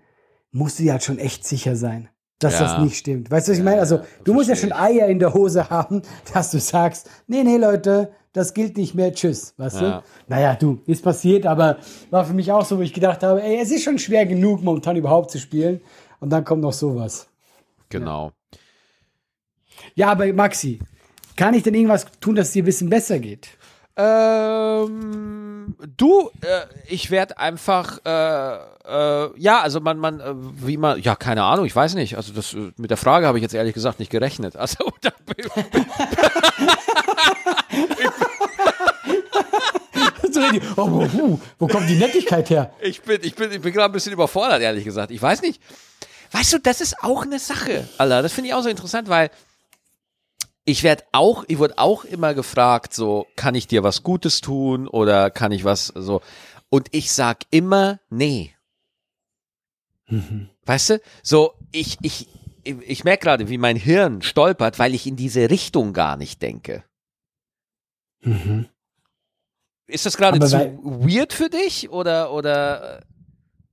musst du dir halt schon echt sicher sein, dass Ja. das nicht stimmt. Weißt du, was ich meine? Also, ja, du musst ja schon Eier in der Hose haben, [laughs] dass du sagst, nee, nee, Leute, das gilt nicht mehr, tschüss, weißt Ja. du? Naja, du, ist passiert, aber war für mich auch so, wo ich gedacht habe, ey, es ist schon schwer genug, momentan überhaupt zu spielen. Und dann kommt noch sowas. Genau. Ja, aber Maxi, kann ich denn irgendwas tun, dass es dir ein bisschen besser geht? Ähm, Du, äh, ich werde einfach, äh, äh, ja, also man, man, äh, wie man, ja, keine Ahnung, ich weiß nicht. Also das äh, mit der Frage habe ich jetzt ehrlich gesagt nicht gerechnet. Also [laughs] da bin oh, oh, oh, wo kommt die Nettigkeit her? Ich bin, ich bin, ich bin gerade ein bisschen überfordert, ehrlich gesagt. Ich weiß nicht. Weißt du, das ist auch eine Sache, Alter. Das finde ich auch so interessant, weil ich werde auch, ich wurde auch immer gefragt, so, kann ich dir was Gutes tun oder kann ich was so? Und ich sag immer, nee. Weißt du, so, ich, ich, ich, merke gerade, wie mein Hirn stolpert, weil ich in diese Richtung gar nicht denke. Ist das gerade zu weird für dich oder, oder?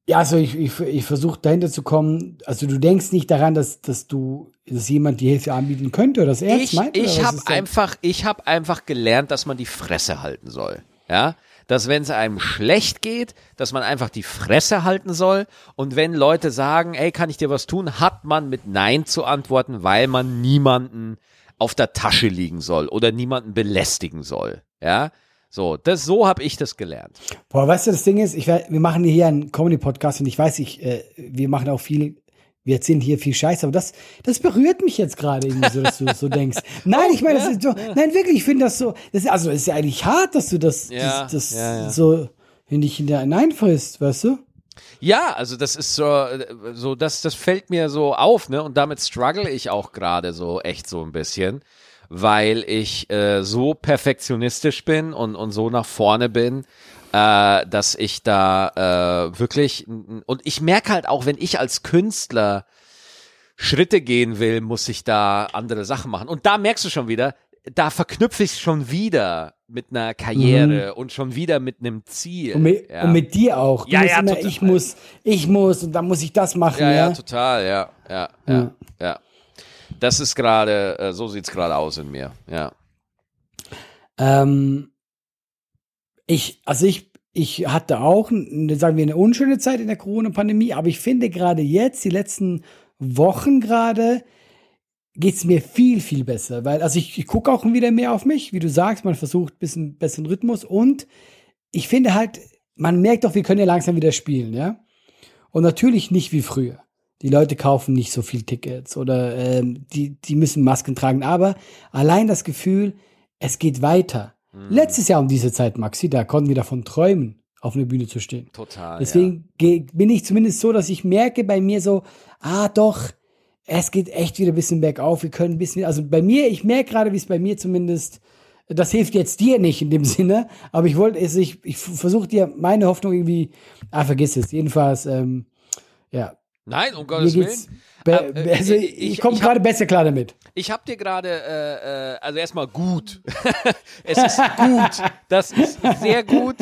Ja, also ich, ich, ich versuche dahinter zu kommen. Also du denkst nicht daran, dass, dass du, dass jemand die Hilfe anbieten könnte oder das Ernst ich, meint? oder ich habe einfach, ich habe einfach gelernt, dass man die Fresse halten soll. Ja, dass wenn es einem schlecht geht, dass man einfach die Fresse halten soll. Und wenn Leute sagen, ey, kann ich dir was tun, hat man mit Nein zu antworten, weil man niemanden auf der Tasche liegen soll oder niemanden belästigen soll. Ja, so, das, so habe ich das gelernt. Boah, weißt du, das Ding ist, ich, wir machen hier einen Comedy-Podcast und ich weiß, ich, äh, wir machen auch viel, wir erzählen hier viel Scheiße, aber das, das berührt mich jetzt gerade irgendwie so, dass du so denkst. [laughs] Nein, ich meine, das ist so, nein, wirklich, ich finde das so, das ist, also, es ist ja eigentlich hart, dass du das, Ja, das, das ja, ja. so in dich hineinfrisst, weißt du? Ja, also das ist so, so das, das fällt mir so auf, ne? Und damit struggle ich auch gerade so echt so ein bisschen, weil ich äh, so perfektionistisch bin und, und so nach vorne bin, äh, dass ich da äh, wirklich und ich merke halt auch, wenn ich als Künstler Schritte gehen will, muss ich da andere Sachen machen. Und da merkst du schon wieder, da verknüpfe ich schon wieder mit einer Karriere und schon wieder mit einem Ziel. Mhm. Und mit, ja. und mit dir auch. Du Ja, ja, immer, total. ich muss, ich muss und dann muss ich das machen, Ja, ja. ja, total, ja, ja, ja, ja. Das ist gerade, äh, so sieht's gerade aus in mir, ja. Ähm, ich, also ich, ich hatte auch, sagen wir, eine unschöne Zeit in der Corona-Pandemie, aber ich finde gerade jetzt, die letzten Wochen gerade, geht's mir viel, viel besser. Weil, also ich, ich gucke auch wieder mehr auf mich, wie du sagst, man versucht ein bisschen besseren Rhythmus und ich finde halt, man merkt doch, wir können ja langsam wieder spielen, ja. Und natürlich nicht wie früher. Die Leute kaufen nicht so viel Tickets oder ähm, die, die müssen Masken tragen. Aber allein das Gefühl, es geht weiter. Letztes Jahr um diese Zeit, Maxi, da konnten wir davon träumen, auf einer Bühne zu stehen. Total. Deswegen ge- bin ich zumindest so, dass ich merke bei mir so, ah doch, es geht echt wieder ein bisschen bergauf. Wir können ein bisschen, also bei mir, ich merke gerade, wie es bei mir zumindest, das hilft jetzt dir nicht in dem Sinne, aber ich wollte es, ich, ich versuche dir meine Hoffnung irgendwie, ah, vergiss es. Jedenfalls, ähm, ja, Nein, um Gottes Willen. Äh, be, also äh, ich, ich- komme gerade besser klar damit. Ich habe dir gerade, äh, äh, also erstmal gut. [laughs] es ist gut. Das ist sehr gut.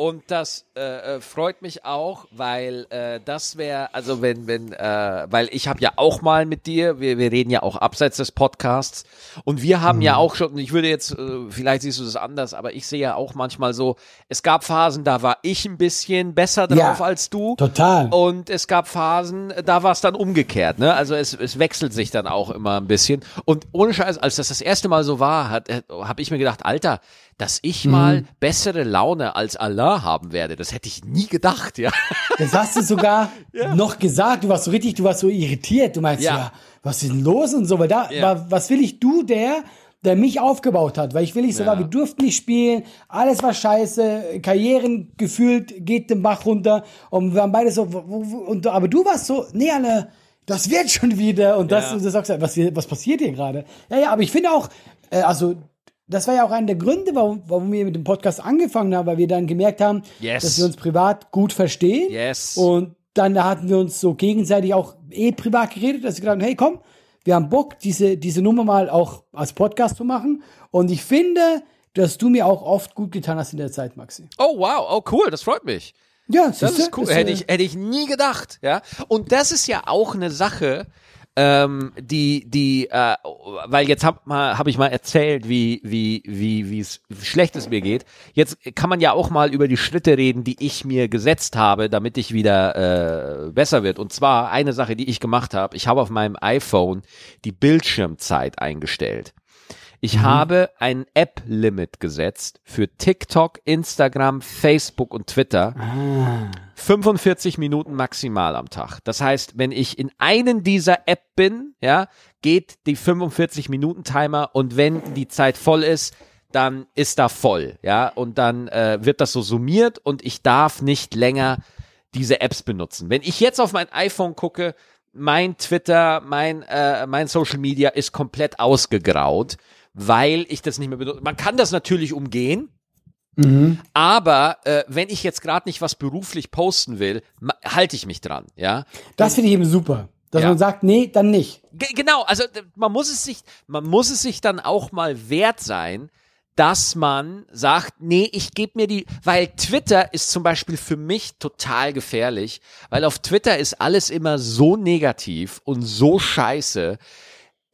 Und das äh, äh, freut mich auch, weil äh, das wäre, also wenn, wenn, äh, weil ich habe ja auch mal mit dir, wir, wir reden ja auch abseits des Podcasts und wir haben Mhm. ja auch schon, ich würde jetzt, äh, vielleicht siehst du das anders, aber ich sehe ja auch manchmal so, es gab Phasen, da war ich ein bisschen besser Ja, drauf als du. Total. Und es gab Phasen, da war es dann umgekehrt, ne? Also es, es wechselt sich dann auch immer ein bisschen. Und ohne Scheiß, als das das erste Mal so war, hat, habe ich mir gedacht, Alter, dass ich Mhm. mal bessere Laune als Allah haben werde, das hätte ich nie gedacht, ja. Das hast du sogar [laughs] noch gesagt. Du warst so richtig, du warst so irritiert. Du meinst, Ja. ja, was ist denn los und so. Weil da Ja. was will ich, du, der, der mich aufgebaut hat. Weil ich will nicht so Ja. wir durften nicht spielen. Alles war scheiße. Karrieren gefühlt geht den Bach runter. Und wir waren beide so, und, aber du warst so, nee, alle, das wird schon wieder. Und das, Ja. und du sagst, was, was passiert hier gerade? Ja, ja, aber ich finde auch, äh, also, das war ja auch einer der Gründe, warum, warum wir mit dem Podcast angefangen haben, weil wir dann gemerkt haben, Yes. dass wir uns privat gut verstehen. Yes. Und dann da hatten wir uns so gegenseitig auch eh privat geredet, dass wir gedacht haben, hey komm, wir haben Bock, diese, diese Nummer mal auch als Podcast zu machen. Und ich finde, dass du mir auch oft gut getan hast in der Zeit, Maxi. Oh wow, oh cool, das freut mich. Ja, Das siehste, ist cool. hätte äh, ich, hätte ich nie gedacht, ja. Und das ist ja auch eine Sache, ähm, die, die, äh, weil jetzt habe hab ich mal erzählt, wie, wie, wie, wie es schlecht es mir geht. Jetzt kann man ja auch mal über die Schritte reden, die ich mir gesetzt habe, damit ich wieder äh, besser wird. Und zwar eine Sache, die ich gemacht habe. Ich habe auf meinem iPhone die Bildschirmzeit eingestellt. Ich habe ein App-Limit gesetzt für TikTok, Instagram, Facebook und Twitter. 45 Minuten maximal am Tag. Das heißt, wenn ich in einen dieser App bin, ja, geht die 45 Minuten Timer und wenn die Zeit voll ist, dann ist da voll, ja, und dann äh, wird das so summiert und ich darf nicht länger diese Apps benutzen. Wenn ich jetzt auf mein iPhone gucke, mein Twitter, mein, äh, mein Social Media ist komplett ausgegraut, weil ich das nicht mehr benutze. Man kann das natürlich umgehen, Mhm. aber äh, wenn ich jetzt gerade nicht was beruflich posten will, halte ich mich dran, ja. Das finde ich eben super. Dass Ja. man sagt, nee, dann nicht. Ge- Genau, also man muss es sich, man muss es sich dann auch mal wert sein, dass man sagt, nee, ich gebe mir die, weil Twitter ist zum Beispiel für mich total gefährlich, weil auf Twitter ist alles immer so negativ und so scheiße.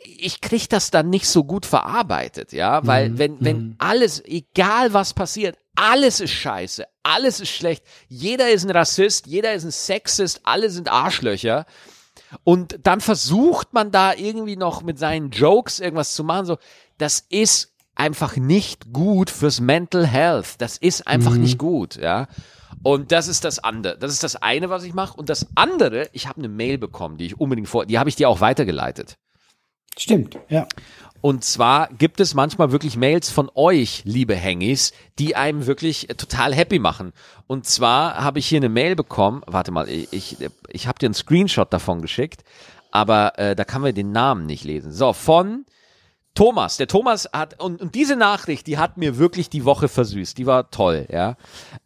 Ich krieg das dann nicht so gut verarbeitet, ja, weil wenn, wenn alles, egal was passiert, alles ist scheiße, alles ist schlecht, jeder ist ein Rassist, jeder ist ein Sexist, alle sind Arschlöcher. Und dann versucht man da irgendwie noch mit seinen Jokes irgendwas zu machen. So, das ist einfach nicht gut fürs Mental Health. Das ist einfach nicht gut, ja. Und das ist das andere. Das ist das eine, was ich mache. Und das andere, ich habe eine Mail bekommen, die ich unbedingt vor, die habe ich dir auch weitergeleitet. Stimmt, ja. Und zwar gibt es manchmal wirklich Mails von euch, liebe Hengis, die einem wirklich äh, total happy machen. Und zwar habe ich hier eine Mail bekommen, warte mal, ich, ich, ich habe dir einen Screenshot davon geschickt, aber äh, da kann man den Namen nicht lesen. So, von Thomas. Der Thomas hat, und, und diese Nachricht, die hat mir wirklich die Woche versüßt. Die war toll, ja.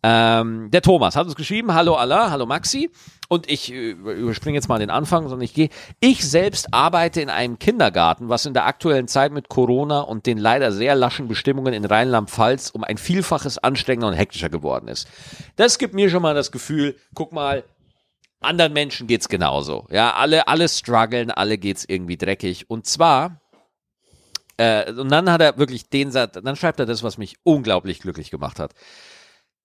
Ähm, der Thomas hat uns geschrieben, hallo Allah, hallo Maxi. Und ich äh, überspringe jetzt mal den Anfang, sondern ich gehe. Ich selbst arbeite in einem Kindergarten, was in der aktuellen Zeit mit Corona und den leider sehr laschen Bestimmungen in Rheinland-Pfalz um ein Vielfaches anstrengender und hektischer geworden ist. Das gibt mir schon mal das Gefühl, guck mal, anderen Menschen geht's genauso. Ja, alle, alle strugglen, alle geht's irgendwie dreckig. Und zwar, äh, und dann hat er wirklich den Satz, dann schreibt er das, was mich unglaublich glücklich gemacht hat.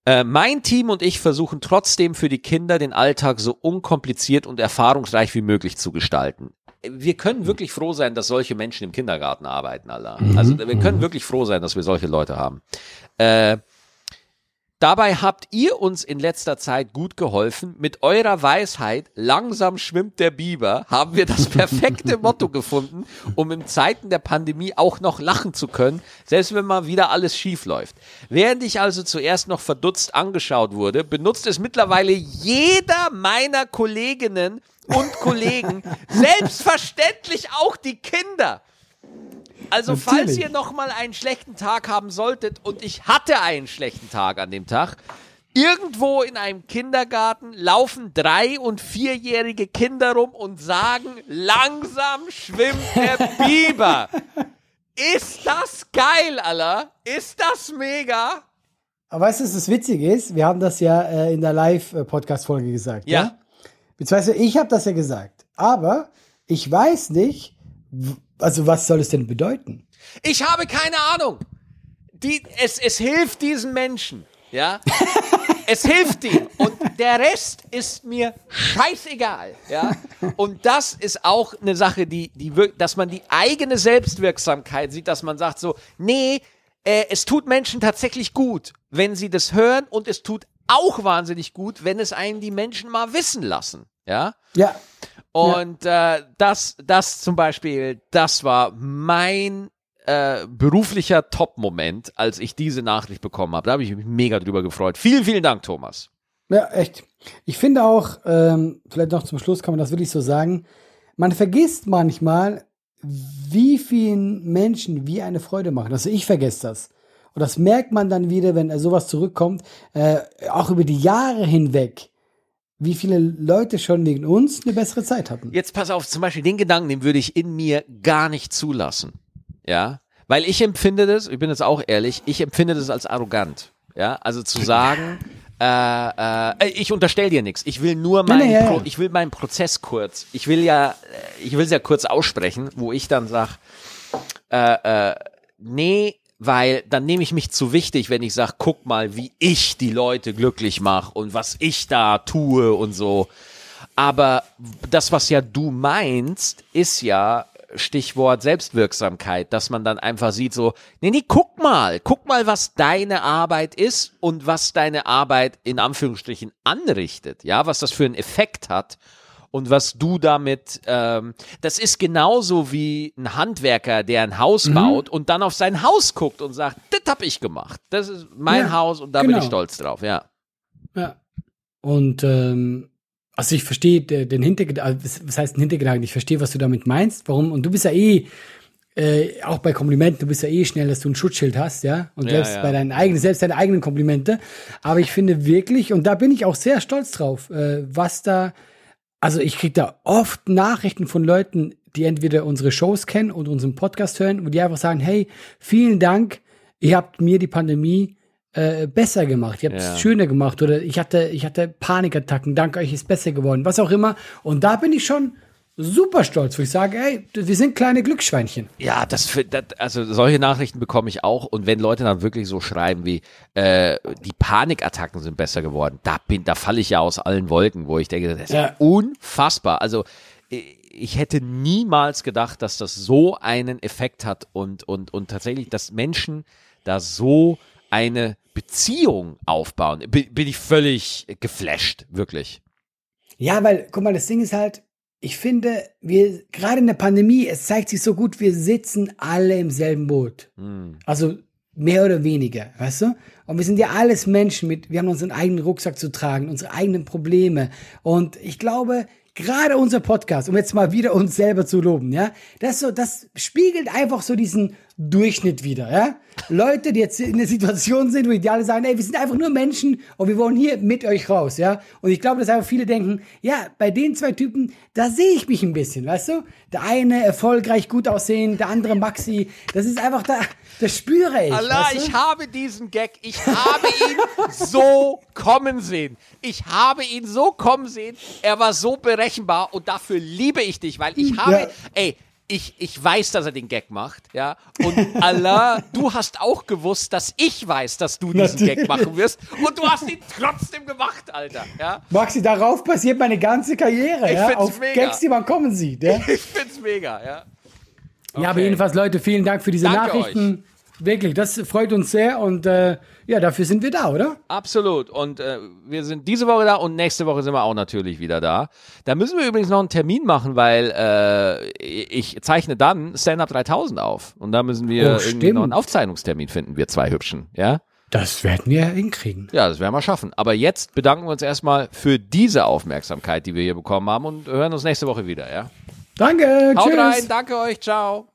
Äh, mein Team und ich versuchen trotzdem für die Kinder den Alltag so unkompliziert und erfahrungsreich wie möglich zu gestalten. Wir können wirklich froh sein, dass solche Menschen im Kindergarten arbeiten, Allah. Also wir können wirklich froh sein, dass wir solche Leute haben. Äh, Dabei habt ihr uns in letzter Zeit gut geholfen. Mit eurer Weisheit, langsam schwimmt der Biber, haben wir das perfekte Motto gefunden, um in Zeiten der Pandemie auch noch lachen zu können, selbst wenn mal wieder alles schief läuft. Während ich also zuerst noch verdutzt angeschaut wurde, benutzt es mittlerweile jeder meiner Kolleginnen und Kollegen, selbstverständlich auch die Kinder. Also falls Natürlich. ihr noch mal einen schlechten Tag haben solltet und ich hatte einen schlechten Tag an dem Tag, irgendwo in einem Kindergarten laufen drei- und vierjährige Kinder rum und sagen, langsam schwimmt der Biber. [laughs] Ist das geil, Alter? Ist das mega? Aber weißt du, was das Witzige ist? Wir haben das ja äh, in der Live-Podcast-Folge gesagt. Ja. Ja. Beziehungsweise ich habe das ja gesagt. Aber ich weiß nicht, also was soll es denn bedeuten? Ich habe keine Ahnung. Die, es, es hilft diesen Menschen. Ja? [laughs] es hilft ihm. Und der Rest ist mir scheißegal. Ja? Und das ist auch eine Sache, die, die dass man die eigene Selbstwirksamkeit sieht, dass man sagt so, nee, äh, es tut Menschen tatsächlich gut, wenn sie das hören und es tut auch wahnsinnig gut, wenn es einen die Menschen mal wissen lassen. Ja? Ja. Und äh, das, das zum Beispiel, das war mein äh, beruflicher Top-Moment, als ich diese Nachricht bekommen habe. Da habe ich mich mega drüber gefreut. Vielen, vielen Dank, Thomas. Ja, echt. Ich finde auch, ähm, vielleicht noch zum Schluss kann man das wirklich so sagen, man vergisst manchmal, wie vielen Menschen wie eine Freude machen. Also ich vergesse das. Und das merkt man dann wieder, wenn sowas zurückkommt, äh, auch über die Jahre hinweg, wie viele Leute schon wegen uns eine bessere Zeit hatten. Jetzt pass auf, zum Beispiel den Gedanken, den würde ich in mir gar nicht zulassen. Ja, weil ich empfinde das, ich bin jetzt auch ehrlich, ich empfinde das als arrogant. Ja, also zu sagen, äh, äh, ich unterstell dir nichts. Ich will nur meinen, nee, ja, Pro, ich will meinen Prozess kurz. Ich will ja, ich will es ja kurz aussprechen, wo ich dann sag, äh, äh, nee, weil dann nehme ich mich zu wichtig, wenn ich sage, guck mal, wie ich die Leute glücklich mache und was ich da tue und so. Aber das, was ja du meinst, ist ja Stichwort Selbstwirksamkeit, dass man dann einfach sieht so, nee, nee, guck mal, guck mal, was deine Arbeit ist und was deine Arbeit in Anführungsstrichen anrichtet, ja, was das für einen Effekt hat. Und was du damit, ähm, das ist genauso wie ein Handwerker, der ein Haus Mhm. baut und dann auf sein Haus guckt und sagt, das hab ich gemacht. Das ist mein Ja, Haus und da bin genau. ich stolz drauf, ja. Ja. Und ähm, also ich verstehe de- den Hintergedanken, also was- was heißt ein Hintergedanken? Ich verstehe, was du damit meinst. Warum? Und du bist ja eh, äh, auch bei Komplimenten, du bist ja eh schnell, dass du ein Schutzschild hast, ja. Und Ja, selbst ja. bei deinen eigenen, selbst deine eigenen Komplimente. Aber ich finde wirklich, und da bin ich auch sehr stolz drauf, äh, was da, also ich kriege da oft Nachrichten von Leuten, die entweder unsere Shows kennen und unseren Podcast hören, wo die einfach sagen, hey, vielen Dank, ihr habt mir die Pandemie äh, besser gemacht, ihr habt Ja. es schöner gemacht oder ich hatte, ich hatte Panikattacken, dank euch ist besser geworden, was auch immer. Und da bin ich schon super stolz, wo ich sage, ey, wir sind kleine Glücksschweinchen. Ja, das, das also solche Nachrichten bekomme ich auch und wenn Leute dann wirklich so schreiben wie äh, die Panikattacken sind besser geworden, da bin, da falle ich ja aus allen Wolken, wo ich denke, das ist Ja. unfassbar. Also ich- ich hätte niemals gedacht, dass das so einen Effekt hat und und und tatsächlich, dass Menschen da so eine Beziehung aufbauen, bin, bin ich völlig geflasht, wirklich. Ja, weil, guck mal, das Ding ist halt, ich finde, wir, gerade in der Pandemie, es zeigt sich so gut, wir sitzen alle im selben Boot. Also mehr oder weniger, weißt du? Und wir sind ja alles Menschen mit, wir haben unseren eigenen Rucksack zu tragen, unsere eigenen Probleme. Und ich glaube, gerade unser Podcast, um jetzt mal wieder uns selber zu loben, ja, das so, das spiegelt einfach so diesen Durchschnitt wieder, ja. Leute, die jetzt in der Situation sind, wo die alle sagen, ey, wir sind einfach nur Menschen und wir wollen hier mit euch raus, ja. Und ich glaube, dass einfach viele denken, ja, bei den zwei Typen, da sehe ich mich ein bisschen, weißt du? Der eine erfolgreich gut aussehen, der andere Maxi, das ist einfach da, das spüre ich. Allah, weißt du? ich habe diesen Gag, ich habe ihn so kommen sehen. Ich habe ihn so kommen sehen. Er war so berechenbar und dafür liebe ich dich, weil ich habe, Ja. ey, ich, ich weiß, dass er den Gag macht, ja. Und Allah, du hast auch gewusst, dass ich weiß, dass du diesen Gag Natürlich. machen wirst. Und du hast ihn trotzdem gemacht, Alter, ja. Maxi, darauf basiert meine ganze Karriere, Ich ja, find's auf mega. Gags, die man kommen sieht, ja. [laughs] Ich find's mega, ja. Ja, aber Okay. jedenfalls, Leute, vielen Dank für diese Danke Nachrichten. Wirklich, das freut uns sehr und äh, ja, dafür sind wir da, oder? Absolut. Und äh, wir sind diese Woche da und nächste Woche sind wir auch natürlich wieder da. Da müssen wir übrigens noch einen Termin machen, weil äh, ich zeichne dann Stand-Up 3000 auf. Und da müssen wir Oh, irgendwie noch einen Aufzeichnungstermin finden, wir zwei Hübschen. Ja? Das werden wir hinkriegen. Ja, das werden wir schaffen. Aber jetzt bedanken wir uns erstmal für diese Aufmerksamkeit, die wir hier bekommen haben und hören uns nächste Woche wieder. Ja? Danke, Haut tschüss. rein, danke euch, ciao.